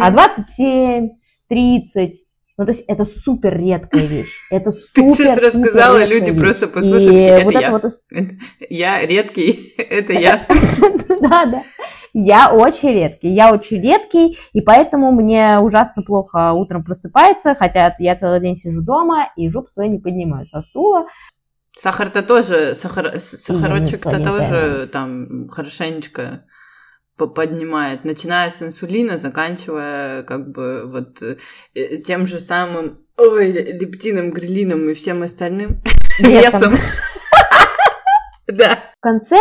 а 27, 30, ну, то есть это супер редкая вещь. Это супер, Ты сейчас рассказала, люди вещь. просто послушают. И это, вот я. Вот... я редкий, это я. Да, да. Я очень редкий, я очень редкий, и поэтому мне ужасно плохо утром просыпается, хотя я целый день сижу дома и жопу свою не поднимаю со стула. Сахар-то тоже, сахар, сахарочек-то тоже там хорошенечко поднимает, начиная с инсулина, заканчивая как бы вот э, тем же самым ой, лептином, грилином и всем остальным весом. Да. В конце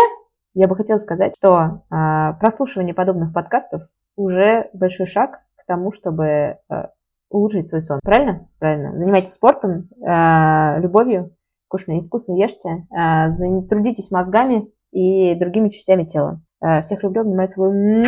я бы хотела сказать, что а, прослушивание подобных подкастов уже большой шаг к тому, чтобы а, улучшить свой сон. Правильно? Правильно. Занимайтесь спортом, а, любовью, вкусно и вкусно ешьте, а, трудитесь мозгами и другими частями тела. Э, всех люблю, обнимаю, целую.